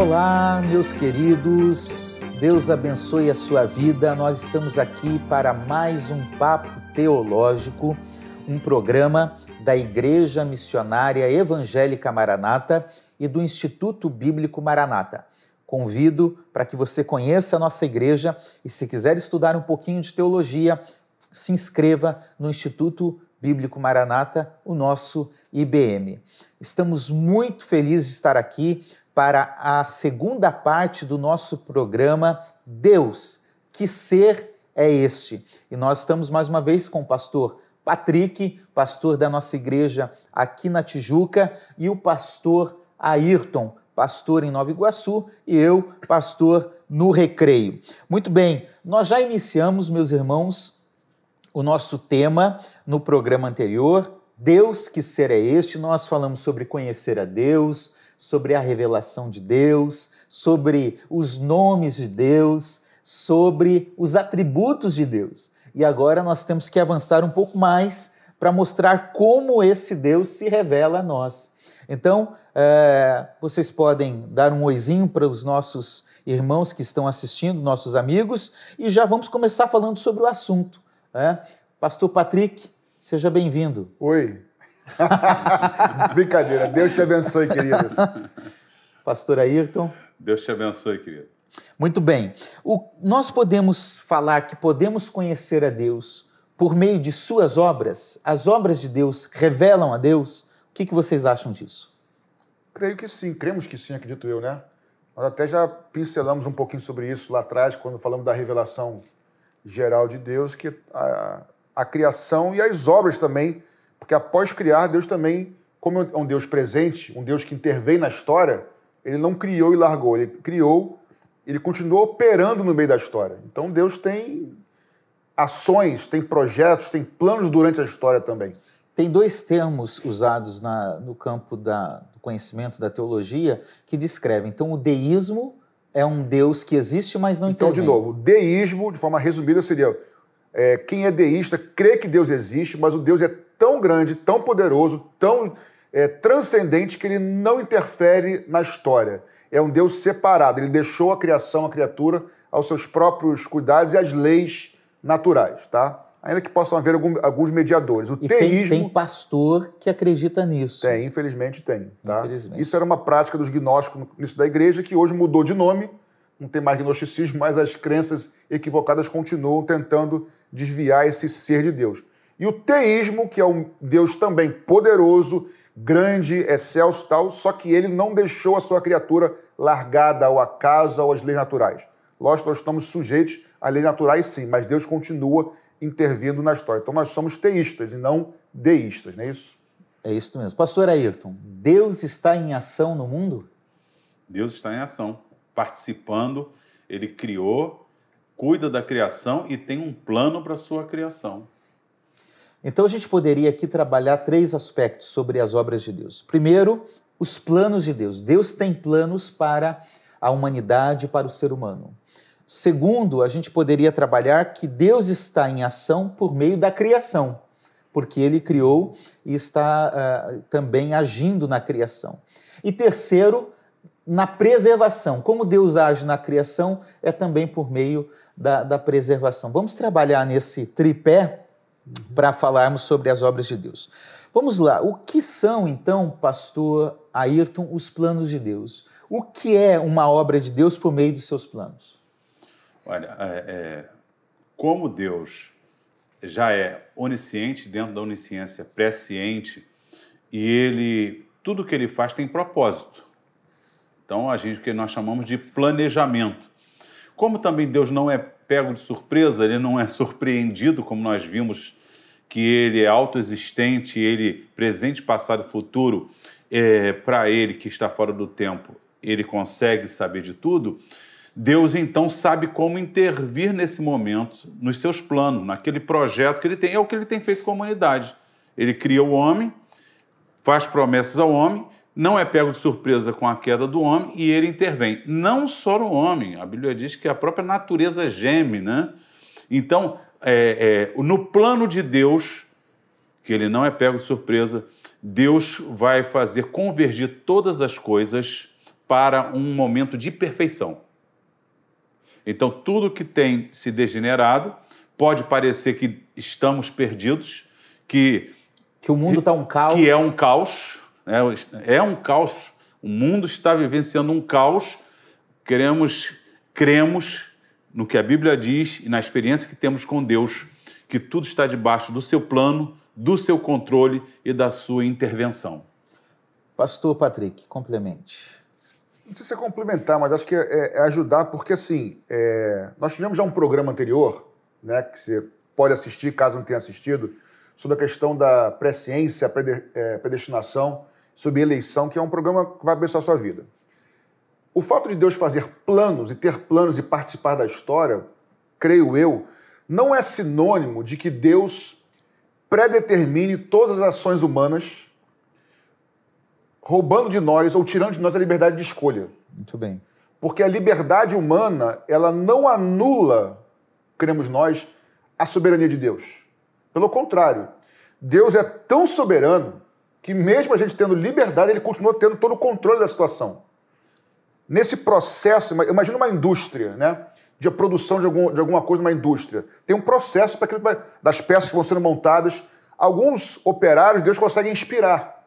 Olá, meus queridos. Deus abençoe a sua vida. Nós estamos aqui para mais um papo teológico, um programa da Igreja Missionária Evangélica Maranata e do Instituto Bíblico Maranata. Convido para que você conheça a nossa igreja e, se quiser estudar um pouquinho de teologia, se inscreva no Instituto Bíblico Maranata, o nosso IBM. Estamos muito felizes de estar aqui para a segunda parte do nosso programa Deus, que ser é este? E nós estamos mais uma vez com o pastor Patrick, pastor da nossa igreja aqui na Tijuca, e o pastor Ayrton, pastor em Nova Iguaçu, e eu, pastor no Recreio. Muito bem, nós já iniciamos, meus irmãos, o nosso tema no programa anterior, Deus, que ser é este? Nós falamos sobre conhecer a Deus, sobre a revelação de Deus, sobre os nomes de Deus, sobre os atributos de Deus. E agora nós temos que avançar um pouco mais para mostrar como esse Deus se revela a nós. Então, é, vocês podem dar um oizinho para os nossos irmãos que estão assistindo, nossos amigos, e já vamos começar falando sobre o assunto. Né? Pastor Patrick, seja bem-vindo. Oi, Brincadeira. Deus te abençoe, querido. Pastor Ayrton. Deus te abençoe, querido. Muito bem. O, nós podemos falar que podemos conhecer a Deus por meio de suas obras? As obras de Deus revelam a Deus? O que, que vocês acham disso? Creio que sim, cremos que sim, acredito eu, né? Nós até já pincelamos um pouquinho sobre isso lá atrás, quando falamos da revelação geral de Deus, que a, a criação e as obras também porque após criar, Deus também, como é um Deus presente, um Deus que intervém na história, ele não criou e largou, ele criou, ele continuou operando no meio da história. Então Deus tem ações, tem projetos, tem planos durante a história também. Tem dois termos usados na, no campo da, do conhecimento da teologia que descrevem. Então, o deísmo é um Deus que existe, mas não então, intervém. Então, de novo, deísmo, de forma resumida, seria é, quem é deísta crê que Deus existe, mas o Deus é tão grande, tão poderoso, tão é, transcendente que ele não interfere na história. É um Deus separado. Ele deixou a criação, a criatura, aos seus próprios cuidados e às leis naturais, tá? Ainda que possam haver algum, alguns mediadores. O e teísmo. Tem, tem, pastor que acredita nisso. Tem, infelizmente tem. Tá? Infelizmente. Isso era uma prática dos gnósticos no início da igreja, que hoje mudou de nome não tem mais gnosticismo, mas as crenças equivocadas continuam tentando desviar esse ser de Deus. E o teísmo, que é um Deus também poderoso, grande, excelso tal, só que ele não deixou a sua criatura largada ao acaso ou às leis naturais. Lógico, nós estamos sujeitos a leis naturais sim, mas Deus continua intervindo na história. Então nós somos teístas e não deístas, não é isso? É isso mesmo. Pastor Ayrton, Deus está em ação no mundo? Deus está em ação participando, ele criou, cuida da criação e tem um plano para a sua criação. Então a gente poderia aqui trabalhar três aspectos sobre as obras de Deus. Primeiro, os planos de Deus. Deus tem planos para a humanidade, para o ser humano. Segundo, a gente poderia trabalhar que Deus está em ação por meio da criação, porque ele criou e está uh, também agindo na criação. E terceiro, na preservação. Como Deus age na criação é também por meio da, da preservação. Vamos trabalhar nesse tripé para falarmos sobre as obras de Deus. Vamos lá, o que são então, pastor Ayrton, os planos de Deus? O que é uma obra de Deus por meio dos seus planos? Olha, é, é, como Deus já é onisciente dentro da onisciência presciente e ele tudo que ele faz tem propósito. Então, a gente que nós chamamos de planejamento. Como também Deus não é pego de surpresa, ele não é surpreendido, como nós vimos que ele é autoexistente, ele presente, passado e futuro, é, para ele que está fora do tempo, ele consegue saber de tudo. Deus então sabe como intervir nesse momento, nos seus planos, naquele projeto que ele tem. É o que ele tem feito com a humanidade. Ele cria o homem, faz promessas ao homem não é pego de surpresa com a queda do homem e ele intervém. Não só no homem, a Bíblia diz que a própria natureza geme, né? Então, é, é, no plano de Deus, que ele não é pego de surpresa, Deus vai fazer convergir todas as coisas para um momento de perfeição. Então, tudo que tem se degenerado pode parecer que estamos perdidos, que que o mundo está um caos, que é um caos, né? é um caos. O mundo está vivenciando um caos. Queremos, cremos no que a Bíblia diz e na experiência que temos com Deus, que tudo está debaixo do seu plano, do seu controle e da sua intervenção. Pastor Patrick, complemente. Não sei se é complementar, mas acho que é, é ajudar, porque assim, é, nós tivemos já um programa anterior, né, que você pode assistir caso não tenha assistido, sobre a questão da presciência, é, predestinação, sobre eleição, que é um programa que vai abençoar a sua vida. O fato de Deus fazer planos e ter planos e participar da história, creio eu, não é sinônimo de que Deus predetermine todas as ações humanas, roubando de nós ou tirando de nós a liberdade de escolha. Muito bem. Porque a liberdade humana, ela não anula, cremos nós, a soberania de Deus. Pelo contrário, Deus é tão soberano que mesmo a gente tendo liberdade, ele continua tendo todo o controle da situação. Nesse processo, imagina uma indústria, né? De produção de, algum, de alguma coisa numa indústria. Tem um processo para aquilo, das peças que vão sendo montadas. Alguns operários Deus consegue inspirar,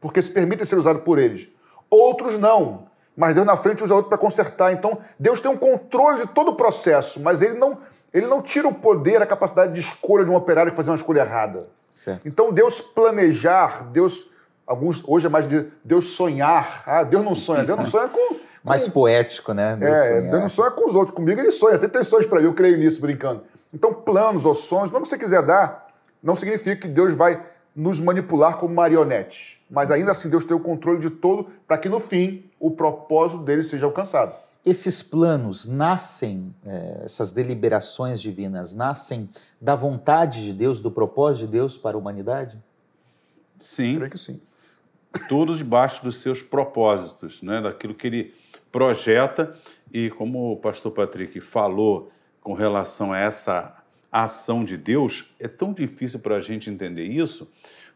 porque se permitem ser usados por eles. Outros não, mas Deus na frente usa outro para consertar. Então, Deus tem um controle de todo o processo, mas ele não, ele não tira o poder, a capacidade de escolha de um operário que fazer uma escolha errada. Certo. Então, Deus planejar, Deus. Alguns, hoje é mais de Deus sonhar. Ah, Deus não sonha. Deus não sonha com, mais poético, né? Deus é, Deus não sonha com os outros. Comigo ele sonha. Sempre tem sonhos para mim, eu creio nisso, brincando. Então, planos ou sonhos, não que você quiser dar, não significa que Deus vai nos manipular como marionetes. Mas ainda assim, Deus tem o controle de todo para que no fim o propósito dele seja alcançado. Esses planos nascem, é, essas deliberações divinas, nascem da vontade de Deus, do propósito de Deus para a humanidade? Sim. Creio que sim. Todos debaixo dos seus propósitos, né? daquilo que ele projeta. E como o pastor Patrick falou com relação a essa ação de Deus, é tão difícil para a gente entender isso,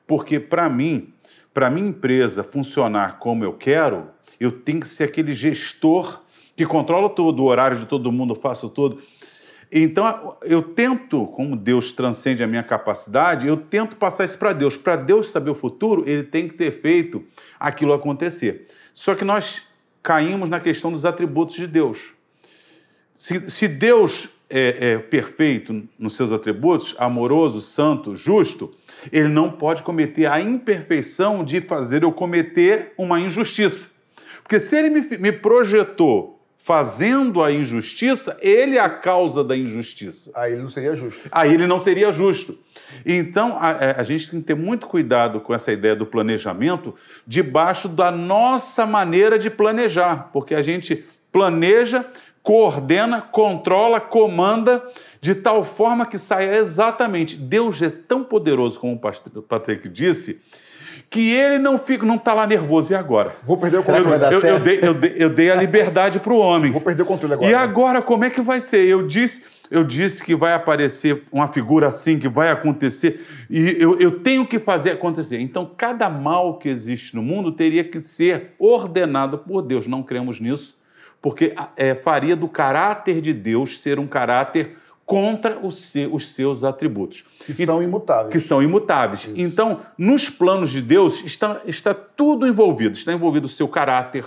porque para mim, para minha empresa funcionar como eu quero, eu tenho que ser aquele gestor que controla todo o horário de todo mundo, faço tudo. Então, eu tento, como Deus transcende a minha capacidade, eu tento passar isso para Deus. Para Deus saber o futuro, ele tem que ter feito aquilo acontecer. Só que nós caímos na questão dos atributos de Deus. Se, se Deus é, é, perfeito nos seus atributos, amoroso, santo, justo, ele não pode cometer a imperfeição de fazer eu cometer uma injustiça. Porque se ele me, me projetou fazendo a injustiça, ele é a causa da injustiça. Aí ele não seria justo. Aí ele não seria justo. Então, a, é, a, gente tem que ter muito cuidado com essa ideia do planejamento debaixo da nossa maneira de planejar, porque a gente planeja, coordena, controla, comanda de tal forma que saia exatamente. Deus é tão poderoso, como o Patrick disse, que ele não fica, não está lá nervoso. E agora? Vou perder o controle. Eu, eu, eu, dei, eu, dei, eu dei a liberdade para o homem. Vou perder o controle agora. E agora, como é que vai ser? Eu disse, eu disse que vai aparecer uma figura assim, que vai acontecer, e eu, eu tenho que fazer acontecer. Então, cada mal que existe no mundo teria que ser ordenado por Deus. Não cremos nisso, porque é, faria do caráter de Deus ser um caráter contra os, seus atributos. Que são imutáveis. Que são imutáveis. Isso. Então, nos planos de Deus está, está tudo envolvido. Está envolvido o seu caráter,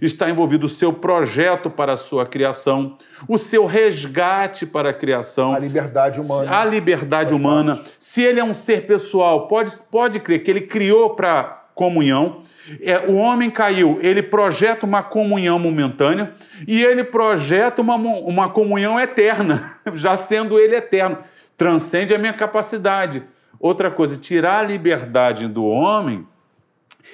está envolvido o seu projeto para a sua criação, o seu resgate para a criação. A liberdade humana. A liberdade humana. Se ele é um ser pessoal, pode, pode crer que ele criou para comunhão. É, o homem caiu, ele projeta uma comunhão momentânea e ele projeta uma, uma comunhão eterna, já sendo ele eterno. Transcende a minha capacidade. Outra coisa, tirar a liberdade do homem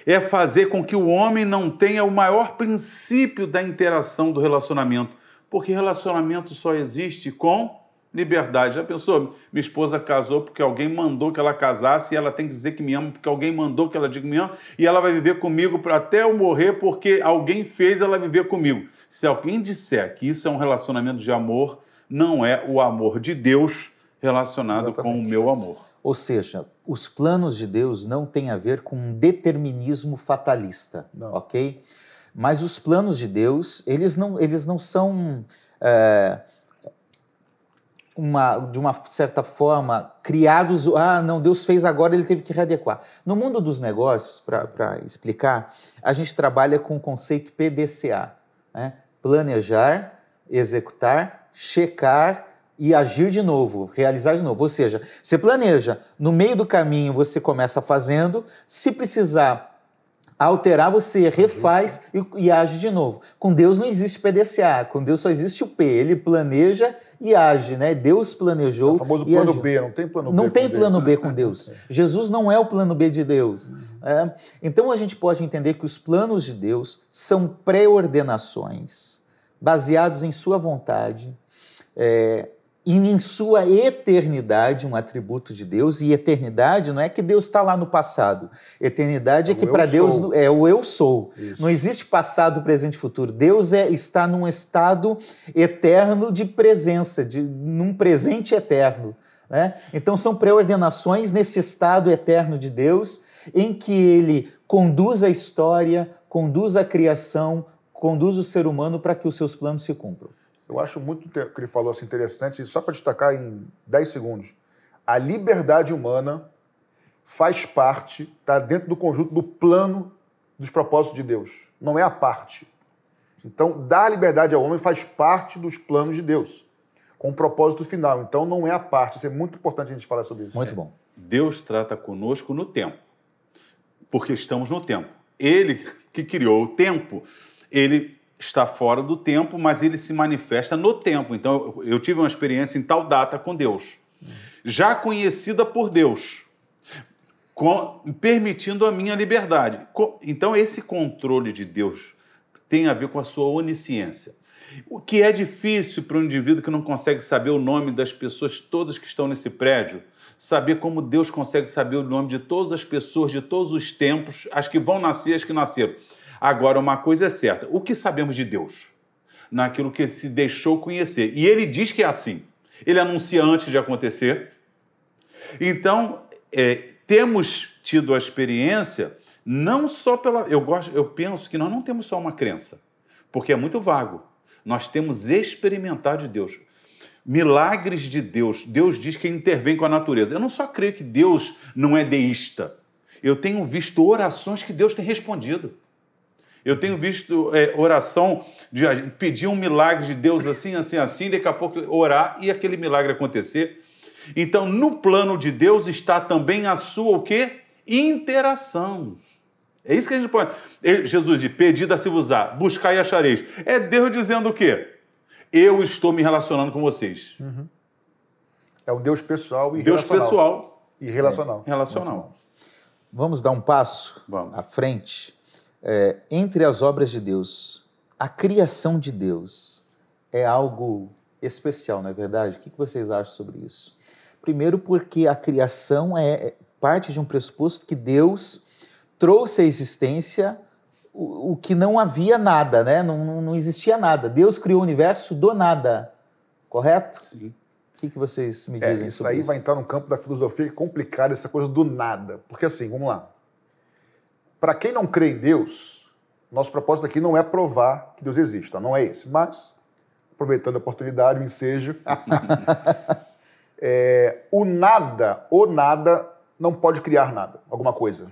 é fazer com que o homem não tenha o maior princípio da interação do relacionamento, porque relacionamento só existe com liberdade. Já pensou? Minha esposa casou porque alguém mandou que ela casasse e ela tem que dizer que me ama porque alguém mandou que ela diga que me ama e ela vai viver comigo até eu morrer porque alguém fez ela viver comigo. Se alguém disser que isso é um relacionamento de amor, não é o amor de Deus relacionado Exatamente. com o meu amor. Ou seja, os planos de Deus não têm a ver com um determinismo fatalista, não. ok? Mas os planos de Deus, eles não, eles não são, é, uma, de uma certa forma, criados. Ah, não, Deus fez agora, ele teve que readequar. No mundo dos negócios, para explicar, a gente trabalha com o conceito PDCA: né? planejar, executar, checar e agir de novo, realizar de novo. Ou seja, você planeja, no meio do caminho você começa fazendo, se precisar alterar, você refaz e, e, age de novo. Com Deus não existe PDCA, com Deus só existe o P. Ele planeja e age, né? Deus planejou. É o famoso plano agiu. B, não tem plano B. Não tem plano Deus. B com Deus. Jesus não é o plano B de Deus. Uhum. É, então a gente pode entender que os planos de Deus são pré-ordenações baseados em Sua vontade. É, e em sua eternidade, um atributo de Deus, e eternidade não é que Deus está lá no passado. Eternidade é, é que para Deus sou. é o eu sou. Isso. Não existe passado, presente e futuro. Deus é, está num estado eterno de presença, de, num presente eterno. Né? Então são pré-ordenações nesse estado eterno de Deus, em que ele conduz a história, conduz a criação, conduz o ser humano para que os seus planos se cumpram. Eu acho muito que ele falou assim interessante, só para destacar em 10 segundos. A liberdade humana faz parte, está dentro do conjunto do plano dos propósitos de Deus. Não é a parte. Então, dar liberdade ao homem faz parte dos planos de Deus, com um propósito final. Então, não é a parte. Isso é muito importante a gente falar sobre isso. Muito bom. Deus trata conosco no tempo, porque estamos no tempo. Ele que criou o tempo, ele está fora do tempo, mas ele se manifesta no tempo. Então, eu tive uma experiência em tal data com Deus, já conhecida por Deus, com, permitindo a minha liberdade. Então, esse controle de Deus tem a ver com a sua onisciência. O que é difícil para um indivíduo que não consegue saber o nome das pessoas todas que estão nesse prédio, saber como Deus consegue saber o nome de todas as pessoas de todos os tempos, as que vão nascer, as que nasceram. Agora, uma coisa é certa: o que sabemos de Deus? Naquilo que se deixou conhecer. E ele diz que é assim. Ele anuncia antes de acontecer. Então, é, temos tido a experiência não só pela. Eu, gosto, eu penso que nós não temos só uma crença, porque é muito vago. Nós temos experimentado de Deus. Milagres de Deus. Deus diz que intervém com a natureza. Eu não só creio que Deus não é deísta. Eu tenho visto orações que Deus tem respondido. Eu tenho visto é, oração de pedir um milagre de Deus assim, assim, assim, daqui a pouco orar e aquele milagre acontecer. Então, no plano de Deus está também a sua o quê? Interação. É isso que a gente pode. Jesus diz: pedida se vos dá, buscar e achareis. É Deus dizendo o quê? Eu estou me relacionando com vocês. Uhum. É o Deus pessoal e Deus relacional. pessoal e relacional. É, relacional. Vamos dar um passo Vamos. à frente é, entre as obras de Deus, a criação de Deus é algo especial, não é verdade? O que vocês acham sobre isso? Primeiro, porque a criação é, é parte de um pressuposto que Deus trouxe à existência o, o que não havia nada, né? Não, não, existia nada. Deus criou o universo do nada, correto? Sim. O que, que vocês me dizem é, isso sobre aí isso? vai entrar no campo da filosofia que é complicado essa coisa do nada. Porque assim, vamos lá. Para quem não crê em Deus, nosso propósito aqui não é provar que Deus existe, tá? não é esse. Mas, aproveitando a oportunidade, o ensejo, é, o nada, o nada, não pode criar nada, alguma coisa.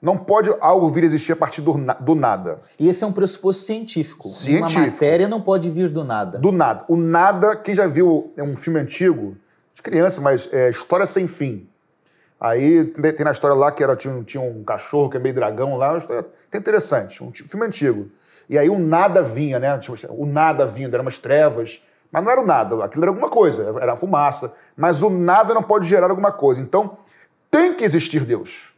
Não pode algo vir a existir a partir do, do nada. E esse é um pressuposto científico. Científico. Uma matéria não pode vir do nada. Do nada. O nada, quem já viu é um filme antigo, de criança, mas é História Sem Fim. Aí tem na história lá que era, tinha, tinha um cachorro que é meio dragão lá, história, tem interessante, um filme antigo. E aí o nada vinha, né? Tipo, o nada vindo, eram umas trevas, mas não era o nada, aquilo era alguma coisa, era fumaça. Mas o nada não pode gerar alguma coisa. Então, tem que existir Deus.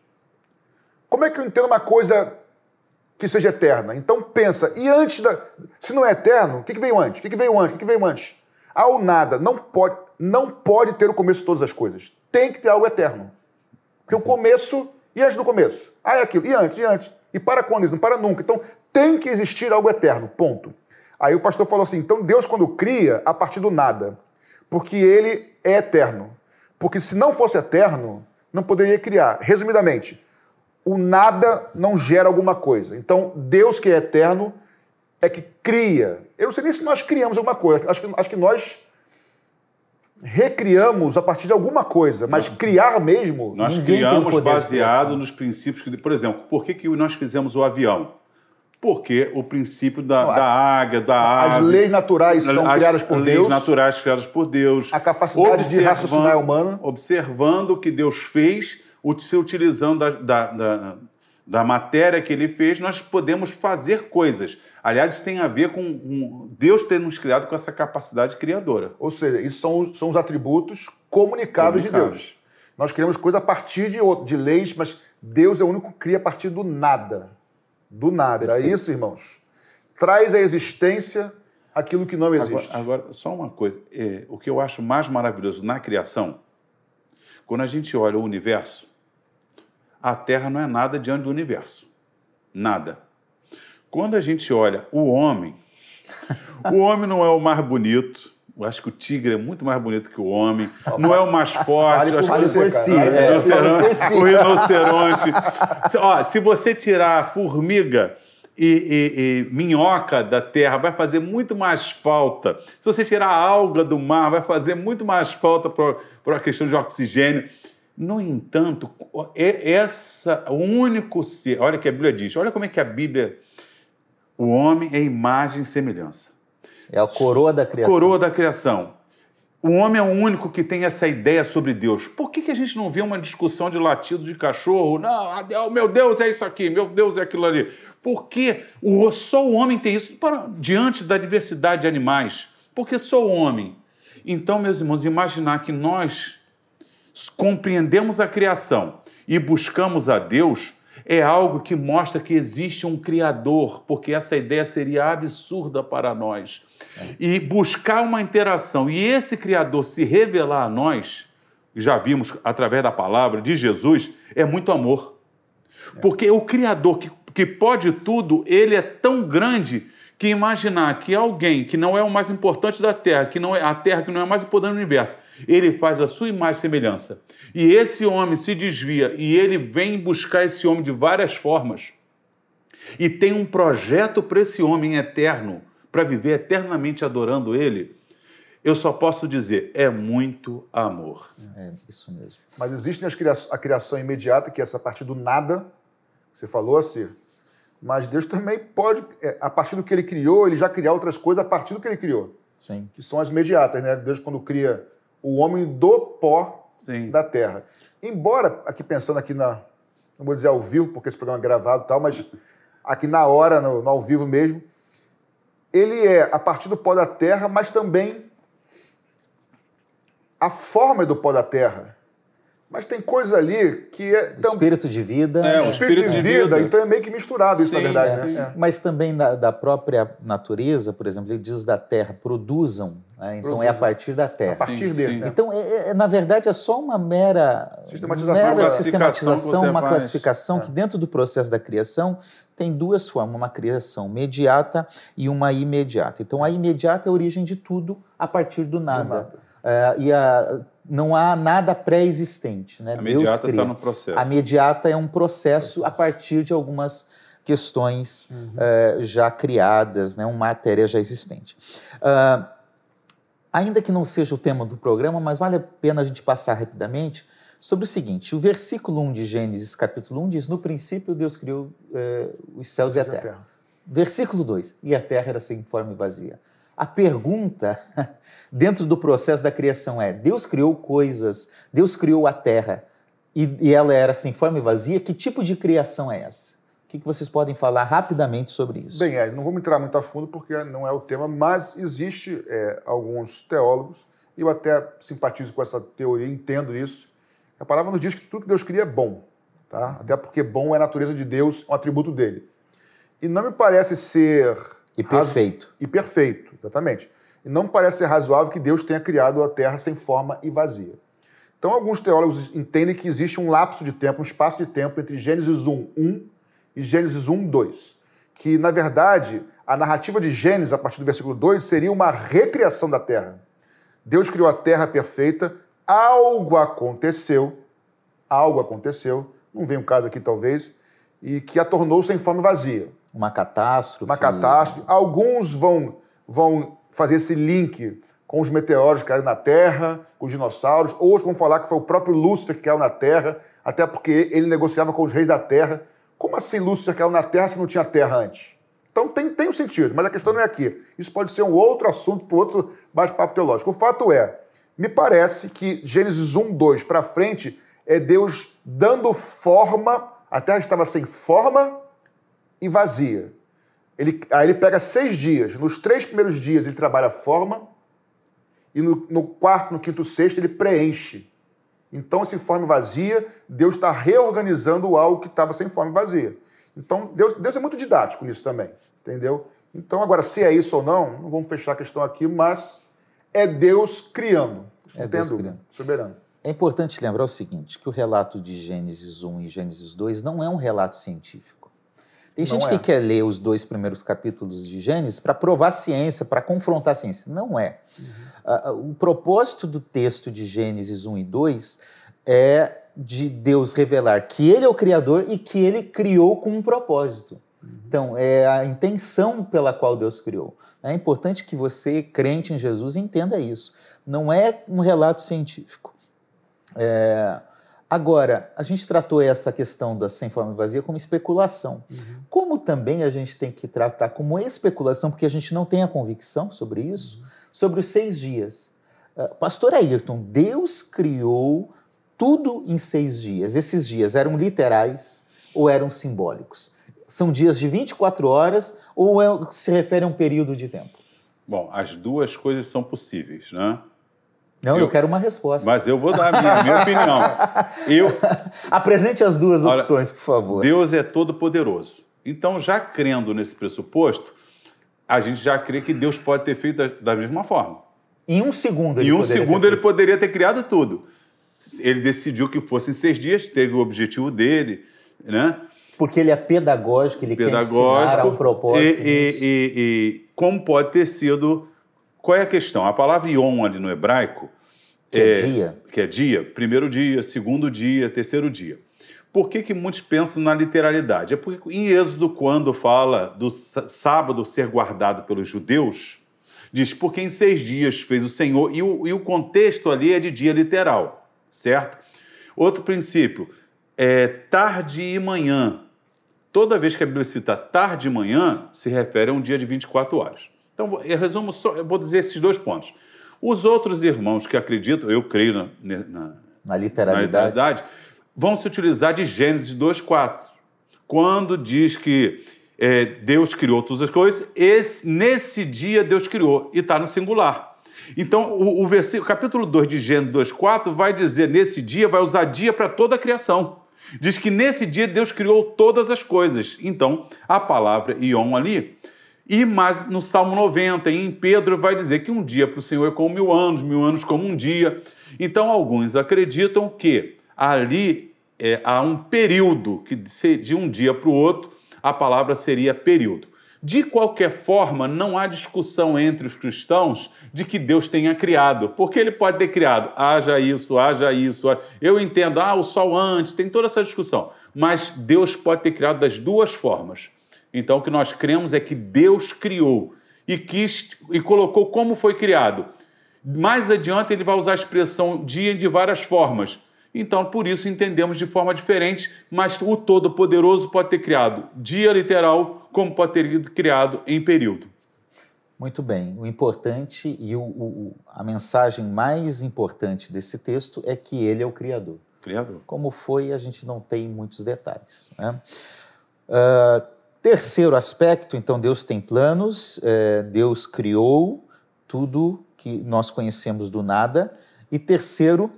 Como é que eu entendo uma coisa que seja eterna? Então pensa, e antes da. Se não é eterno, o que, que veio antes? O que, que veio antes? O que, que veio antes? Ah, o nada não pode, não pode ter o começo de todas as coisas. Tem que ter algo eterno. Porque o começo, e antes do começo? Ah, é aquilo, e antes, e antes. E para quando isso? Não para nunca. Então, tem que existir algo eterno, ponto. Aí o pastor falou assim: então Deus, quando cria, a partir do nada, porque ele é eterno. Porque se não fosse eterno, não poderia criar. Resumidamente, o nada não gera alguma coisa. Então, Deus que é eterno é que cria. Eu não sei nem se nós criamos alguma coisa. Acho que, acho que nós recriamos a partir de alguma coisa, mas criar mesmo. Nós criamos baseado nos princípios que, por exemplo, por que, que nós fizemos o avião? Porque o princípio da, não, da águia, da As ave, leis naturais são as criadas por leis Deus. leis naturais criadas por Deus. A capacidade de raciocinar é humana. Observando o que Deus fez, se utilizando da, da, da, da matéria que ele fez, nós podemos fazer coisas. Aliás, isso tem a ver com Deus ter nos criado com essa capacidade criadora. Ou seja, isso são, são os atributos comunicáveis, de Deus. Nós criamos coisa a partir de, de leis, mas Deus é o único que cria a partir do nada. Do nada. Perfeito. É isso, irmãos. Traz à existência aquilo que não existe. Agora, agora só uma coisa. É, o que eu acho mais maravilhoso na criação, quando a gente olha o universo, a Terra não é nada diante do universo. Nada. Quando a gente olha o homem, o homem não é o mais bonito. Eu acho que o tigre é muito mais bonito que o homem. Não é o mais forte. Vale acho por, si. É, o rinoceronte. se, ó, se você tirar formiga e, e, e, minhoca da terra, vai fazer muito mais falta. Se você tirar a alga do mar, vai fazer muito mais falta para a questão de oxigênio. No entanto, é essa o único ser. Olha o que a Bíblia diz. Olha como é que a Bíblia o homem é imagem e semelhança. É a coroa da criação. Coroa da criação. O homem é o único que tem essa ideia sobre Deus. Por que, que a gente não vê uma discussão de latido de cachorro? Não, meu Deus é isso aqui, meu Deus é aquilo ali. Porque o, só o homem tem isso para, diante da diversidade de animais. Porque só o homem. Então, meus irmãos, imaginar que nós compreendemos a criação e buscamos a Deus é algo que mostra que existe um Criador, porque essa ideia seria absurda para nós. E buscar uma interação e esse Criador se revelar a nós, já vimos através da palavra de Jesus, é muito amor. Porque o Criador que, que pode tudo, ele é tão grande que imaginar que alguém que não é o mais importante da Terra, que não é a Terra que não é mais importante do universo, ele faz a sua imagem e semelhança. E esse homem se desvia e ele vem buscar esse homem de várias formas. E tem um projeto para esse homem eterno, para viver eternamente adorando ele. Eu só posso dizer, é muito amor. É isso mesmo. Mas existe a criação imediata, que é essa parte do nada, você falou assim, mas Deus também pode, é, a partir do que ele criou, ele já criou outras coisas a partir do que ele criou. Sim. Que são as imediatas, né? Deus, quando cria o homem do pó Sim. da terra. Embora, aqui pensando aqui na. Não vou dizer ao vivo, porque esse programa é gravado e tal, mas aqui na hora, no, no ao vivo mesmo, ele é a partir do pó da terra, mas também a forma do pó da terra. Mas tem coisa ali que é. Tam... Espírito de vida. É, o espírito, espírito de, vida, vida, então é meio que misturado isso, sim, na verdade. Né? É. Mas também da, da, própria natureza, por exemplo, ele diz da terra, produzam. Né? Então produzam. é a partir da terra. A partir sim, dele. Né? Então, é, é, na verdade, é só uma mera sistematização, mera sistematização uma faz. classificação que, é. dentro do processo da criação, tem duas formas: uma criação imediata e uma imediata. Então, a imediata é a origem de tudo a partir do nada. Do nada. É, e a não há nada pré-existente. Né? A imediata está no processo. A imediata é um processo, a partir de algumas questões uhum. uh, já criadas, né? uma matéria já existente. Uh, ainda que não seja o tema do programa, mas vale a pena a gente passar rapidamente sobre o seguinte: o versículo 1 de Gênesis, capítulo 1, diz: No princípio Deus criou uh, os céus e a terra. terra. Versículo 2: E a terra era sem forma e vazia. A pergunta dentro do processo da criação é: Deus criou coisas, Deus criou a terra e, e ela era sem forma e vazia, que tipo de criação é essa? O que, que vocês podem falar rapidamente sobre isso? Bem, é, não vamos entrar muito a fundo porque não é o tema, mas existe é, alguns teólogos, e eu até simpatizo com essa teoria, entendo isso. A palavra nos diz que tudo que Deus cria é bom, tá? até porque bom é a natureza de Deus, um atributo dele. E não me parece ser e perfeito. E perfeito, exatamente. E não parece ser razoável que Deus tenha criado a Terra sem forma e vazia. Então, alguns teólogos entendem que existe um lapso de tempo, um espaço de tempo entre Gênesis 1, 1 e Gênesis 1, 2. Que, na verdade, a narrativa de Gênesis, a partir do versículo 2, seria uma recriação da Terra. Deus criou a Terra perfeita, algo aconteceu, algo aconteceu, não vem o um caso aqui talvez, e que a tornou sem forma vazia. Uma catástrofe. Uma catástrofe. Alguns vão, vão fazer esse link com os meteoros que caíram na Terra, com os dinossauros. Outros vão falar que foi o próprio Lúcifer que caiu na Terra, até porque ele negociava com os reis da Terra. Como assim Lúcifer caiu na Terra se não tinha Terra antes? Então tem, tem um sentido, mas a questão não é aqui. Isso pode ser um outro assunto para outro bate-papo teológico. O fato é, me parece que Gênesis 1, 2 para frente é Deus dando forma, a terra estava sem forma e vazia. Ele, aí ele pega seis dias. Nos três primeiros dias ele trabalha a forma, e no, no quarto, no quinto, sexto ele preenche. Então, se forma vazia, Deus está reorganizando algo que estava sem forma vazia. Então, Deus, Deus é muito didático nisso também, entendeu? Então, agora, se é isso ou não, não vamos fechar a questão aqui, mas é Deus criando. Isso é não Deus. Criando. Soberano. É importante lembrar o seguinte, que o relato de Gênesis 1 e Gênesis 2 não é um relato científico. Tem não gente é. que quer ler os dois primeiros capítulos de Gênesis para provar a ciência, para confrontar a ciência. Não é. Uhum. Uh, o propósito do texto de Gênesis 1 e 2 é de Deus revelar que Ele é o Criador e que Ele criou com um propósito. Uhum. Então, é a intenção pela qual Deus criou. É importante que você, crente em Jesus, entenda isso. Não é um relato científico. É, Agora, a gente tratou essa questão da sem forma vazia como especulação. Uhum. Como também a gente tem que tratar como especulação, porque a gente não tem a convicção sobre isso, uhum. sobre os seis dias. Uh, Pastor Ayrton, Deus criou tudo em seis dias. Esses dias eram literais ou eram simbólicos? São dias de 24 horas ou é, se refere a um período de tempo? Bom, as duas coisas são possíveis, né? Não, eu, eu, quero uma resposta. Mas eu vou dar a minha, minha opinião. Eu, Apresente as duas olha, opções, por favor. Deus é todo-poderoso. Então, já crendo nesse pressuposto, a gente já crê que Deus pode ter feito da, da mesma forma. Em um segundo ele Em um segundo ele poderia ter criado tudo. Ele decidiu que fosse em seis dias, teve o objetivo dele, né? Porque ele é pedagógico, ele pedagógico, quer ensinar a um propósito. E, e, e, e como pode ter sido qual é a questão? A palavra Yom ali no hebraico. Que é, é dia. Que é dia, primeiro dia, segundo dia, terceiro dia. Por que, que muitos pensam na literalidade? É porque em Êxodo, quando fala do sábado ser guardado pelos judeus, diz porque em seis dias fez o Senhor, e o, e o contexto ali é de dia literal, certo? Outro princípio, é tarde e manhã. Toda vez que a Bíblia cita tarde e manhã, se refere a um dia de 24 horas. Então, eu resumo só, eu vou dizer esses dois pontos. Os outros irmãos que acreditam, eu creio na, na, na, literalidade. na literalidade, vão se utilizar de Gênesis 2,4. Quando diz que é, Deus criou todas as coisas, esse, nesse dia Deus criou, e está no singular. Então, o, o versículo, capítulo 2 de Gênesis 2,4 vai dizer, nesse dia, vai usar dia para toda a criação. Diz que nesse dia Deus criou todas as coisas. Então, a palavra Ion ali e mais no Salmo 90, em Pedro, vai dizer que um dia para o Senhor é como mil anos, mil anos como um dia. Então, alguns acreditam que ali é, há um período, que de um dia para o outro, a palavra seria período. De qualquer forma, não há discussão entre os cristãos de que Deus tenha criado, porque ele pode ter criado, haja isso, haja isso. Eu entendo, ah, o sol antes, tem toda essa discussão, mas Deus pode ter criado das duas formas. Então, o que nós cremos é que Deus criou e quis e colocou como foi criado. Mais adiante, ele vai usar a expressão dia de várias formas. Então, por isso entendemos de forma diferente, mas o Todo-Poderoso pode ter criado dia literal, como pode ter criado em período. Muito bem. O importante e o, o, a mensagem mais importante desse texto é que ele é o Criador. Criador. Como foi, a gente não tem muitos detalhes. Né? Uh, Terceiro aspecto, então, Deus tem planos, é, Deus criou tudo que nós conhecemos do nada. E terceiro,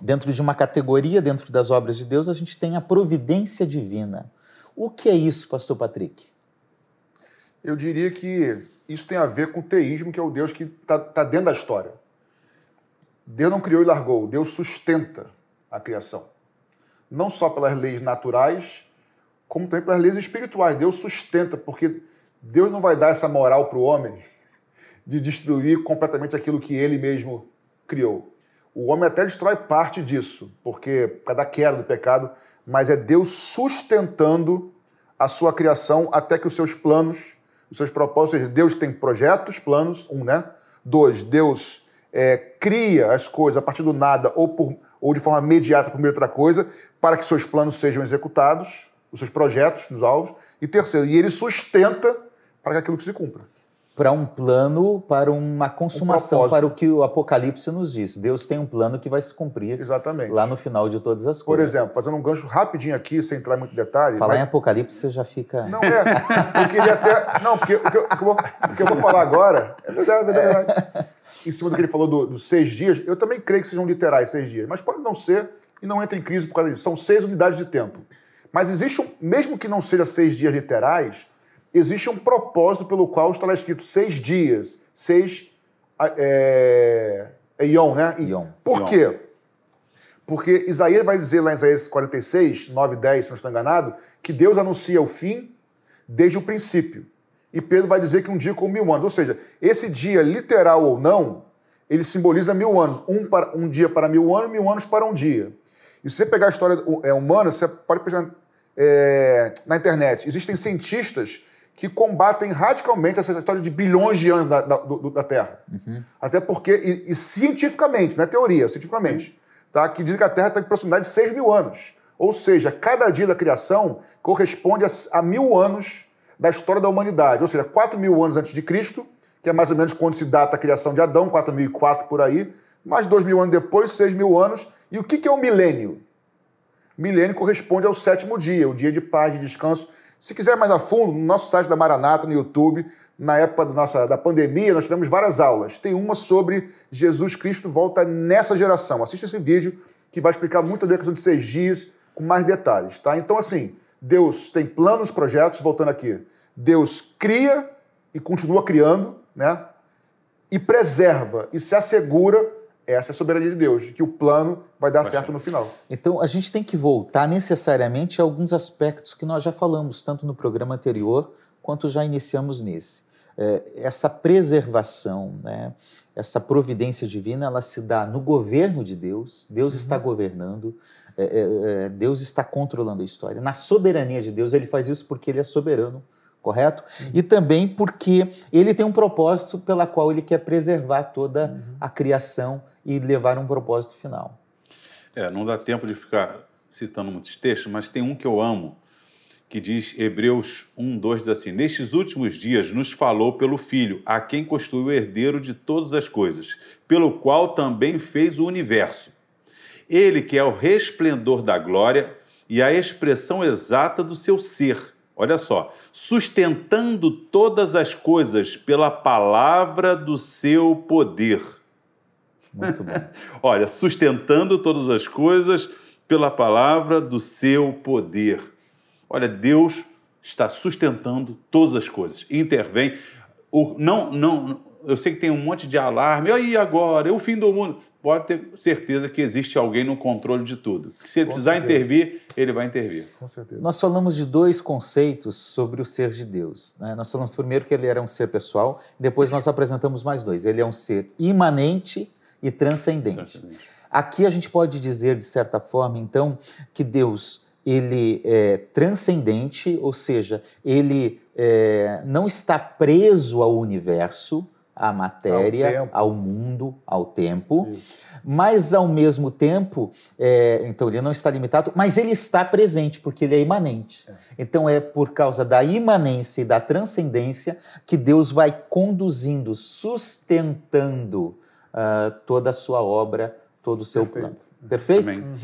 dentro de uma categoria, dentro das obras de Deus, a gente tem a providência divina. O que é isso, pastor Patrick? Eu diria que isso tem a ver com o teísmo, que é o Deus que está tá dentro da história. Deus não criou e largou, Deus sustenta a criação. Não só pelas leis naturais, como também pelas leis espirituais. Deus sustenta, porque Deus não vai dar essa moral para o homem de destruir completamente aquilo que ele mesmo criou. O homem até destrói parte disso, porque por causa da queda do pecado, mas é Deus sustentando a sua criação até que os seus planos, os seus propósitos, Deus tem projetos, planos, um, né? Dois, Deus é, cria as coisas a partir do nada ou, por, ou de forma imediata por meio de outra coisa, para que seus planos sejam executados, os seus projetos nos alvos. E terceiro, e ele sustenta para que aquilo se cumpra para um plano, para uma consumação, um para o que o Apocalipse nos diz. Deus tem um plano que vai se cumprir Exatamente. lá no final de todas as coisas. Por exemplo, fazendo um gancho rapidinho aqui, sem entrar em muito detalhe. Falar mas... em Apocalipse, você já fica. Não, é. Eu queria até. Não, porque o que eu, o que eu, vou, o que eu vou falar agora. É verdade, é verdade. É. Em cima do que ele falou do, dos seis dias, eu também creio que sejam literais seis dias, mas pode não ser e não entra em crise por causa disso. São seis unidades de tempo. Mas existe um, mesmo que não seja seis dias literais, existe um propósito pelo qual está lá escrito seis dias, seis. É, é Ion, né? Ion. Por Ion. quê? Porque Isaías vai dizer lá em Isaías 46, 9 e 10, se não estou enganado, que Deus anuncia o fim desde o princípio. E Pedro vai dizer que um dia com mil anos. Ou seja, esse dia, literal ou não, ele simboliza mil anos. Um, para, um dia para mil anos, mil anos para um dia. E se você pegar a história é, humana, você pode pensar é, na internet. Existem cientistas que combatem radicalmente essa história de bilhões de anos da, da, do, da Terra. Uhum. Até porque, e, e, cientificamente, não é teoria, cientificamente, uhum. tá? que diz que a Terra está em proximidade de 6 mil anos. Ou seja, cada dia da criação corresponde a, a, mil anos da história da humanidade. Ou seja, 4 mil anos antes de Cristo, que é mais ou menos quando se data a criação de Adão, 4004 por aí, mais 2 mil anos depois, 6 mil anos. E o que, que é o milênio? Milênio corresponde ao sétimo dia, o dia de paz, de descanso se quiser mais a fundo, no nosso site da Maranata, no YouTube, na época do nossa, da pandemia, nós tivemos várias aulas. Tem uma sobre Jesus Cristo volta nessa geração. Assista esse vídeo que vai explicar muito da questão de seis dias com mais detalhes, tá? Então, assim, Deus tem planos, projetos, voltando aqui. Deus cria e continua criando, né? E preserva e se assegura essa é a soberania de Deus, que o plano vai dar certo no final. Então, a gente tem que voltar necessariamente a alguns aspectos que nós já falamos, tanto no programa anterior quanto já iniciamos nesse. É, essa preservação, né, essa providência divina, ela se dá no governo de Deus, Deus uhum. está governando, é, é, é, Deus está controlando a história. Na soberania de Deus, ele faz isso porque ele é soberano correto? Uhum. E também porque ele tem um propósito pela qual ele quer preservar toda uhum. a criação e levar um propósito final. É, não dá tempo de ficar citando muitos textos, mas tem um que eu amo, que diz, Hebreus 1, 2, diz assim, Nestes últimos dias nos falou pelo Filho, a quem construiu o herdeiro de todas as coisas, pelo qual também fez o universo. Ele que é o resplendor da glória e a expressão exata do seu ser. Olha só, sustentando todas as coisas pela palavra do seu poder muito bom. Olha, sustentando todas as coisas pela palavra do seu poder. Olha, Deus está sustentando todas as coisas. Intervém. O, não, não, eu sei que tem um monte de alarme. E aí agora? É o fim do mundo. Pode ter certeza que existe alguém no controle de tudo. Que se ele Com precisar certeza. intervir, ele vai intervir. Com certeza. Nós falamos de dois conceitos sobre o ser de Deus. Né? Nós falamos primeiro que ele era um ser pessoal, depois nós apresentamos mais dois. Ele é um ser imanente e transcendente. transcendente. Aqui a gente pode dizer, de certa forma, então, que Deus ele é transcendente, ou seja, ele é, não está preso ao universo, à matéria, ao, ao mundo, ao tempo, Isso. mas ao mesmo tempo, é, então ele não está limitado, mas ele está presente, porque ele é imanente. É. Então é por causa da imanência e da transcendência que Deus vai conduzindo, sustentando uh, toda a sua obra, todo o seu Perfeito. plano. Perfeito? Uhum.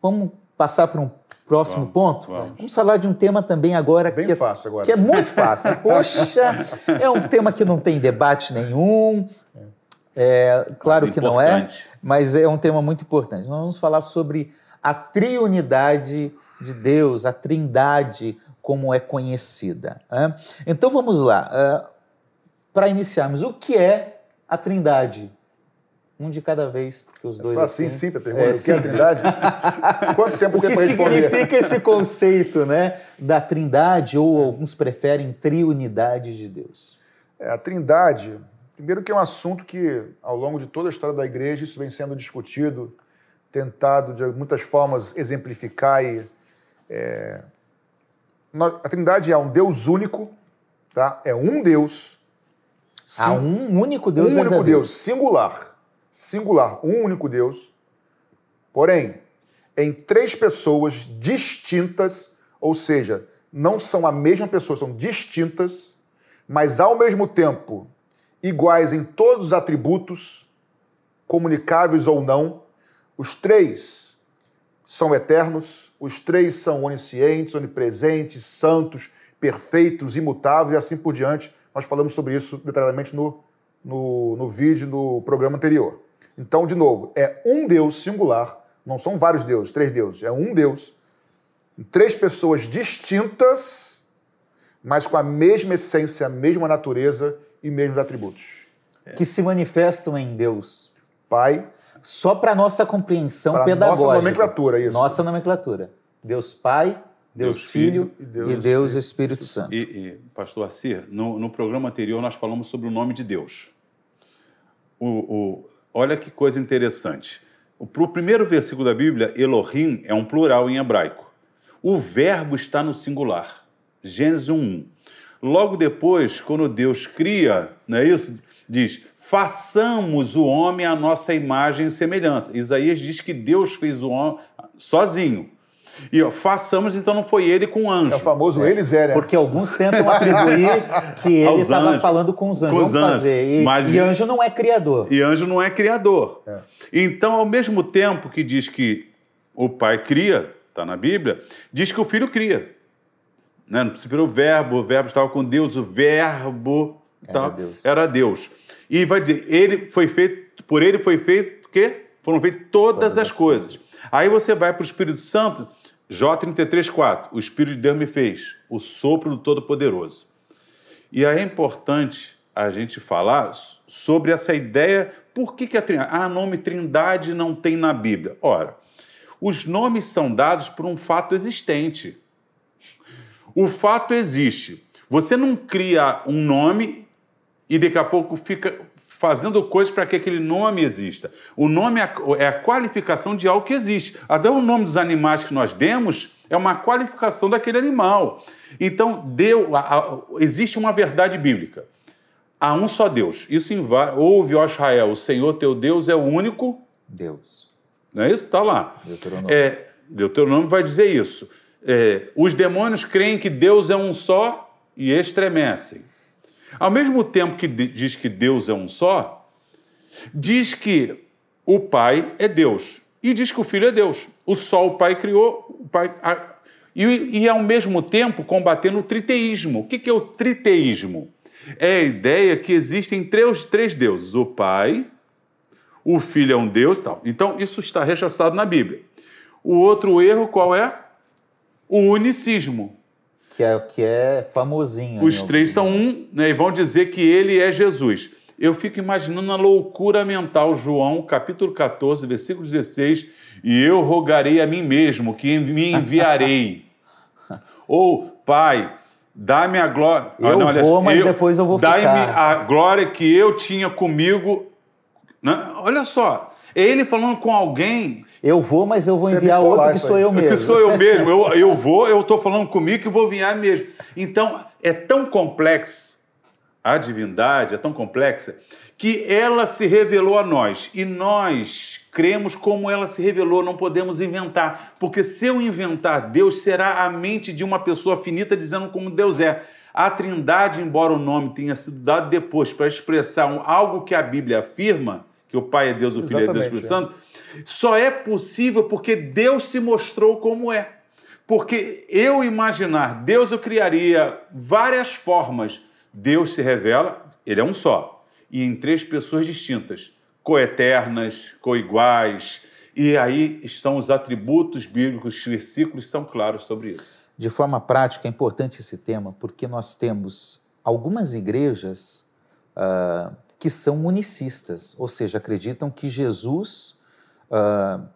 Vamos passar para um próximo vamos, ponto? Vamos. vamos. falar de um tema também agora Bem que, é, fácil agora. que é muito fácil. Poxa, é um tema que não tem debate nenhum. É, claro que não é, mas é um tema muito importante. Nós vamos falar sobre a triunidade de Deus, a trindade como é conhecida. Então vamos lá. Ah, para iniciarmos, o que é a trindade? Um de cada vez, porque os dois. É só assim, assim sim, pergunta. É, o que é a trindade? Quanto tempo o que significa esse conceito né, da trindade, ou alguns preferem triunidade de Deus? É, a trindade Primeiro que é um assunto que, ao longo de toda a história da igreja, isso vem sendo discutido, tentado de muitas formas exemplificar e... É... A Trindade é um Deus único, tá? É um Deus. Sim, Há um único Deus Um único Deus, singular. Singular, um único Deus. Porém, em três pessoas distintas, ou seja, não são a mesma pessoa, são distintas, mas ao mesmo tempo iguais em todos os atributos, comunicáveis ou não. Os três são eternos, os três são oniscientes, onipresentes, santos, perfeitos, imutáveis e assim por diante. Nós falamos sobre isso detalhadamente no, no, no vídeo, no programa anterior. Então, de novo, é um Deus singular, não são vários deuses, três deuses, é um Deus, três pessoas distintas, mas com a mesma essência, a mesma natureza e mesmos atributos. Que se manifestam em Deus. Pai. Só para nossa compreensão pra pedagógica. Nossa nomenclatura, isso. Nossa nomenclatura. Deus Pai, Deus, Deus Filho, Filho, e Deus, e Deus Espírito, Espírito Santo. E, e Pastor Assir, no, no, programa anterior nós falamos sobre o nome de Deus. O, o, olha que coisa interessante. Para o primeiro versículo da Bíblia, Elohim é um plural em hebraico. O verbo está no singular. Gênesis 1.1. Logo depois, quando Deus cria, não é isso? Diz: façamos o homem à nossa imagem e semelhança. Isaías diz que Deus fez o homem sozinho. E ó, façamos, então não foi ele com o anjo. É o famoso é, eles eram. Porque alguns tentam atribuir que ele estava falando com os anjos. Com os anjos. Fazer. E, Mas, e anjo não é criador. E anjo não é criador. É. Então, ao mesmo tempo que diz que o pai cria, está na Bíblia, diz que o filho cria. Né? No princípio o verbo, o verbo estava com Deus, o verbo era, tal, Deus. era Deus. E vai dizer, ele foi feito, por ele foi feito o quê? Foram feitas todas, todas as, as coisas. coisas. Aí você vai para o Espírito Santo, Jó 33,4. O Espírito de Deus me fez, o sopro do Todo-Poderoso. E é importante a gente falar sobre essa ideia. Por que, que a Trindade? Ah, nome Trindade não tem na Bíblia. Ora, os nomes são dados por um fato existente. O fato existe. Você não cria um nome e daqui a pouco fica fazendo coisas para que aquele nome exista. O nome é, é a qualificação de algo que existe. Até o nome dos animais que nós demos é uma qualificação daquele animal. Então, deu, a, a, existe uma verdade bíblica. Há um só Deus. Isso em, ouve, ó Israel, o Senhor teu Deus é o único Deus. Não é isso? Está lá. Deuteronômio. É, Deuteronômio vai dizer isso é, os demônios creem que Deus é um só e estremecem. Ao mesmo tempo que diz que Deus é um só, diz que o Pai é Deus e diz que o Filho é Deus. O só o Pai criou, o Pai. A, e, e, ao mesmo tempo combatendo o triteísmo. O que, que é o triteísmo? É a ideia que existem três, três deuses: o Pai, o Filho é um Deus tal. Então, isso está rechaçado na Bíblia. O outro erro qual é? o unicismo. Que é, que é famosinho. Os três são um, né, e vão dizer que ele é Jesus. Eu fico imaginando a loucura mental, João, capítulo 14, versículo 16, e eu rogarei a mim mesmo que me enviarei. Ou, Pai, dá-me a glória. Eu ah, não, vou, mas eu, depois eu vou ficar. Dá-me a glória que eu tinha comigo. Não, olha só, ele falando com alguém eu vou, mas eu vou Você enviar outro que sou eu mesmo. Que sou eu mesmo. Eu, eu vou, eu estou falando comigo que vou enviar mesmo. Então, é tão complexo, a divindade é tão complexa, que ela se revelou a nós. E nós cremos como ela se revelou, não podemos inventar. Porque se eu inventar Deus, será a mente de uma pessoa finita dizendo como Deus é. A Trindade, embora o nome tenha sido dado depois para expressar um, algo que a Bíblia afirma, que o Pai é Deus, o Filho é Deus, o Espírito é. Santo, só é possível porque Deus se mostrou como é. Porque eu imaginar, Deus eu criaria várias formas. Deus se revela, ele é um só, e em três pessoas distintas, coeternas, coiguais. E aí estão os atributos bíblicos, os versículos são claros sobre isso. De forma prática, é importante esse tema porque nós temos algumas igrejas uh, que são unicistas, ou seja, acreditam que Jesus uh,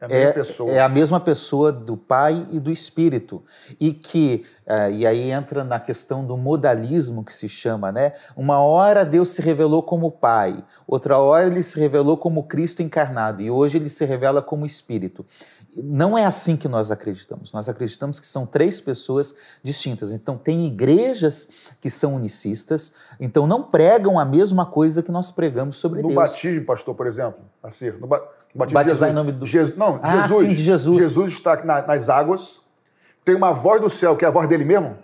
É a, mesma é, pessoa. é a mesma pessoa do Pai e do Espírito. E que, uh, e aí entra na questão do modalismo que se chama, né? Uma hora Deus se revelou como Pai, outra hora ele se revelou como Cristo encarnado, e hoje ele se revela como Espírito. Não é assim que nós acreditamos. Nós acreditamos que são três pessoas distintas. Então, tem igrejas que são unicistas, então não pregam a mesma coisa que nós pregamos sobre no Deus. No batismo, pastor, por exemplo, assim, no ba Batizar em nome do... Jesus, não, ah, Jesus, sim, de Jesus. Jesus está na, nas águas, tem uma voz do céu, que é a voz dele mesmo,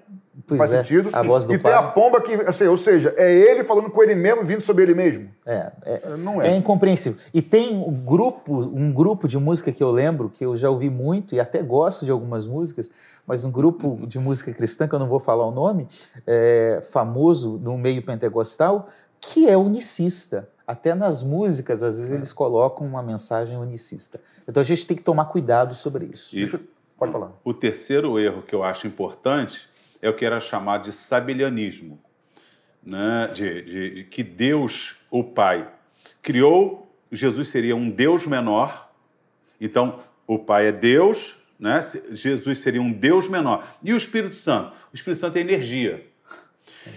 Pois Faz é, sentido. A voz do e pai. tem a pomba que, assim, ou seja, é ele falando com ele mesmo, vindo sobre ele mesmo. É, é, não é. é incompreensível. E tem um grupo, um grupo de música que eu lembro, que eu já ouvi muito e até gosto de algumas músicas, mas um grupo de música cristã, que eu não vou falar o nome, é, famoso no meio pentecostal, que é unicista. Até nas músicas, às vezes, eles colocam uma mensagem unicista. Então a gente tem que tomar cuidado sobre isso. E, Pode falar. O terceiro erro que eu acho importante é o que era chamado de sabelianismo, né? de, de, de que Deus, o Pai, criou, Jesus seria um Deus menor, então o Pai é Deus, né? Jesus seria um Deus menor. E o Espírito Santo? O Espírito Santo é energia.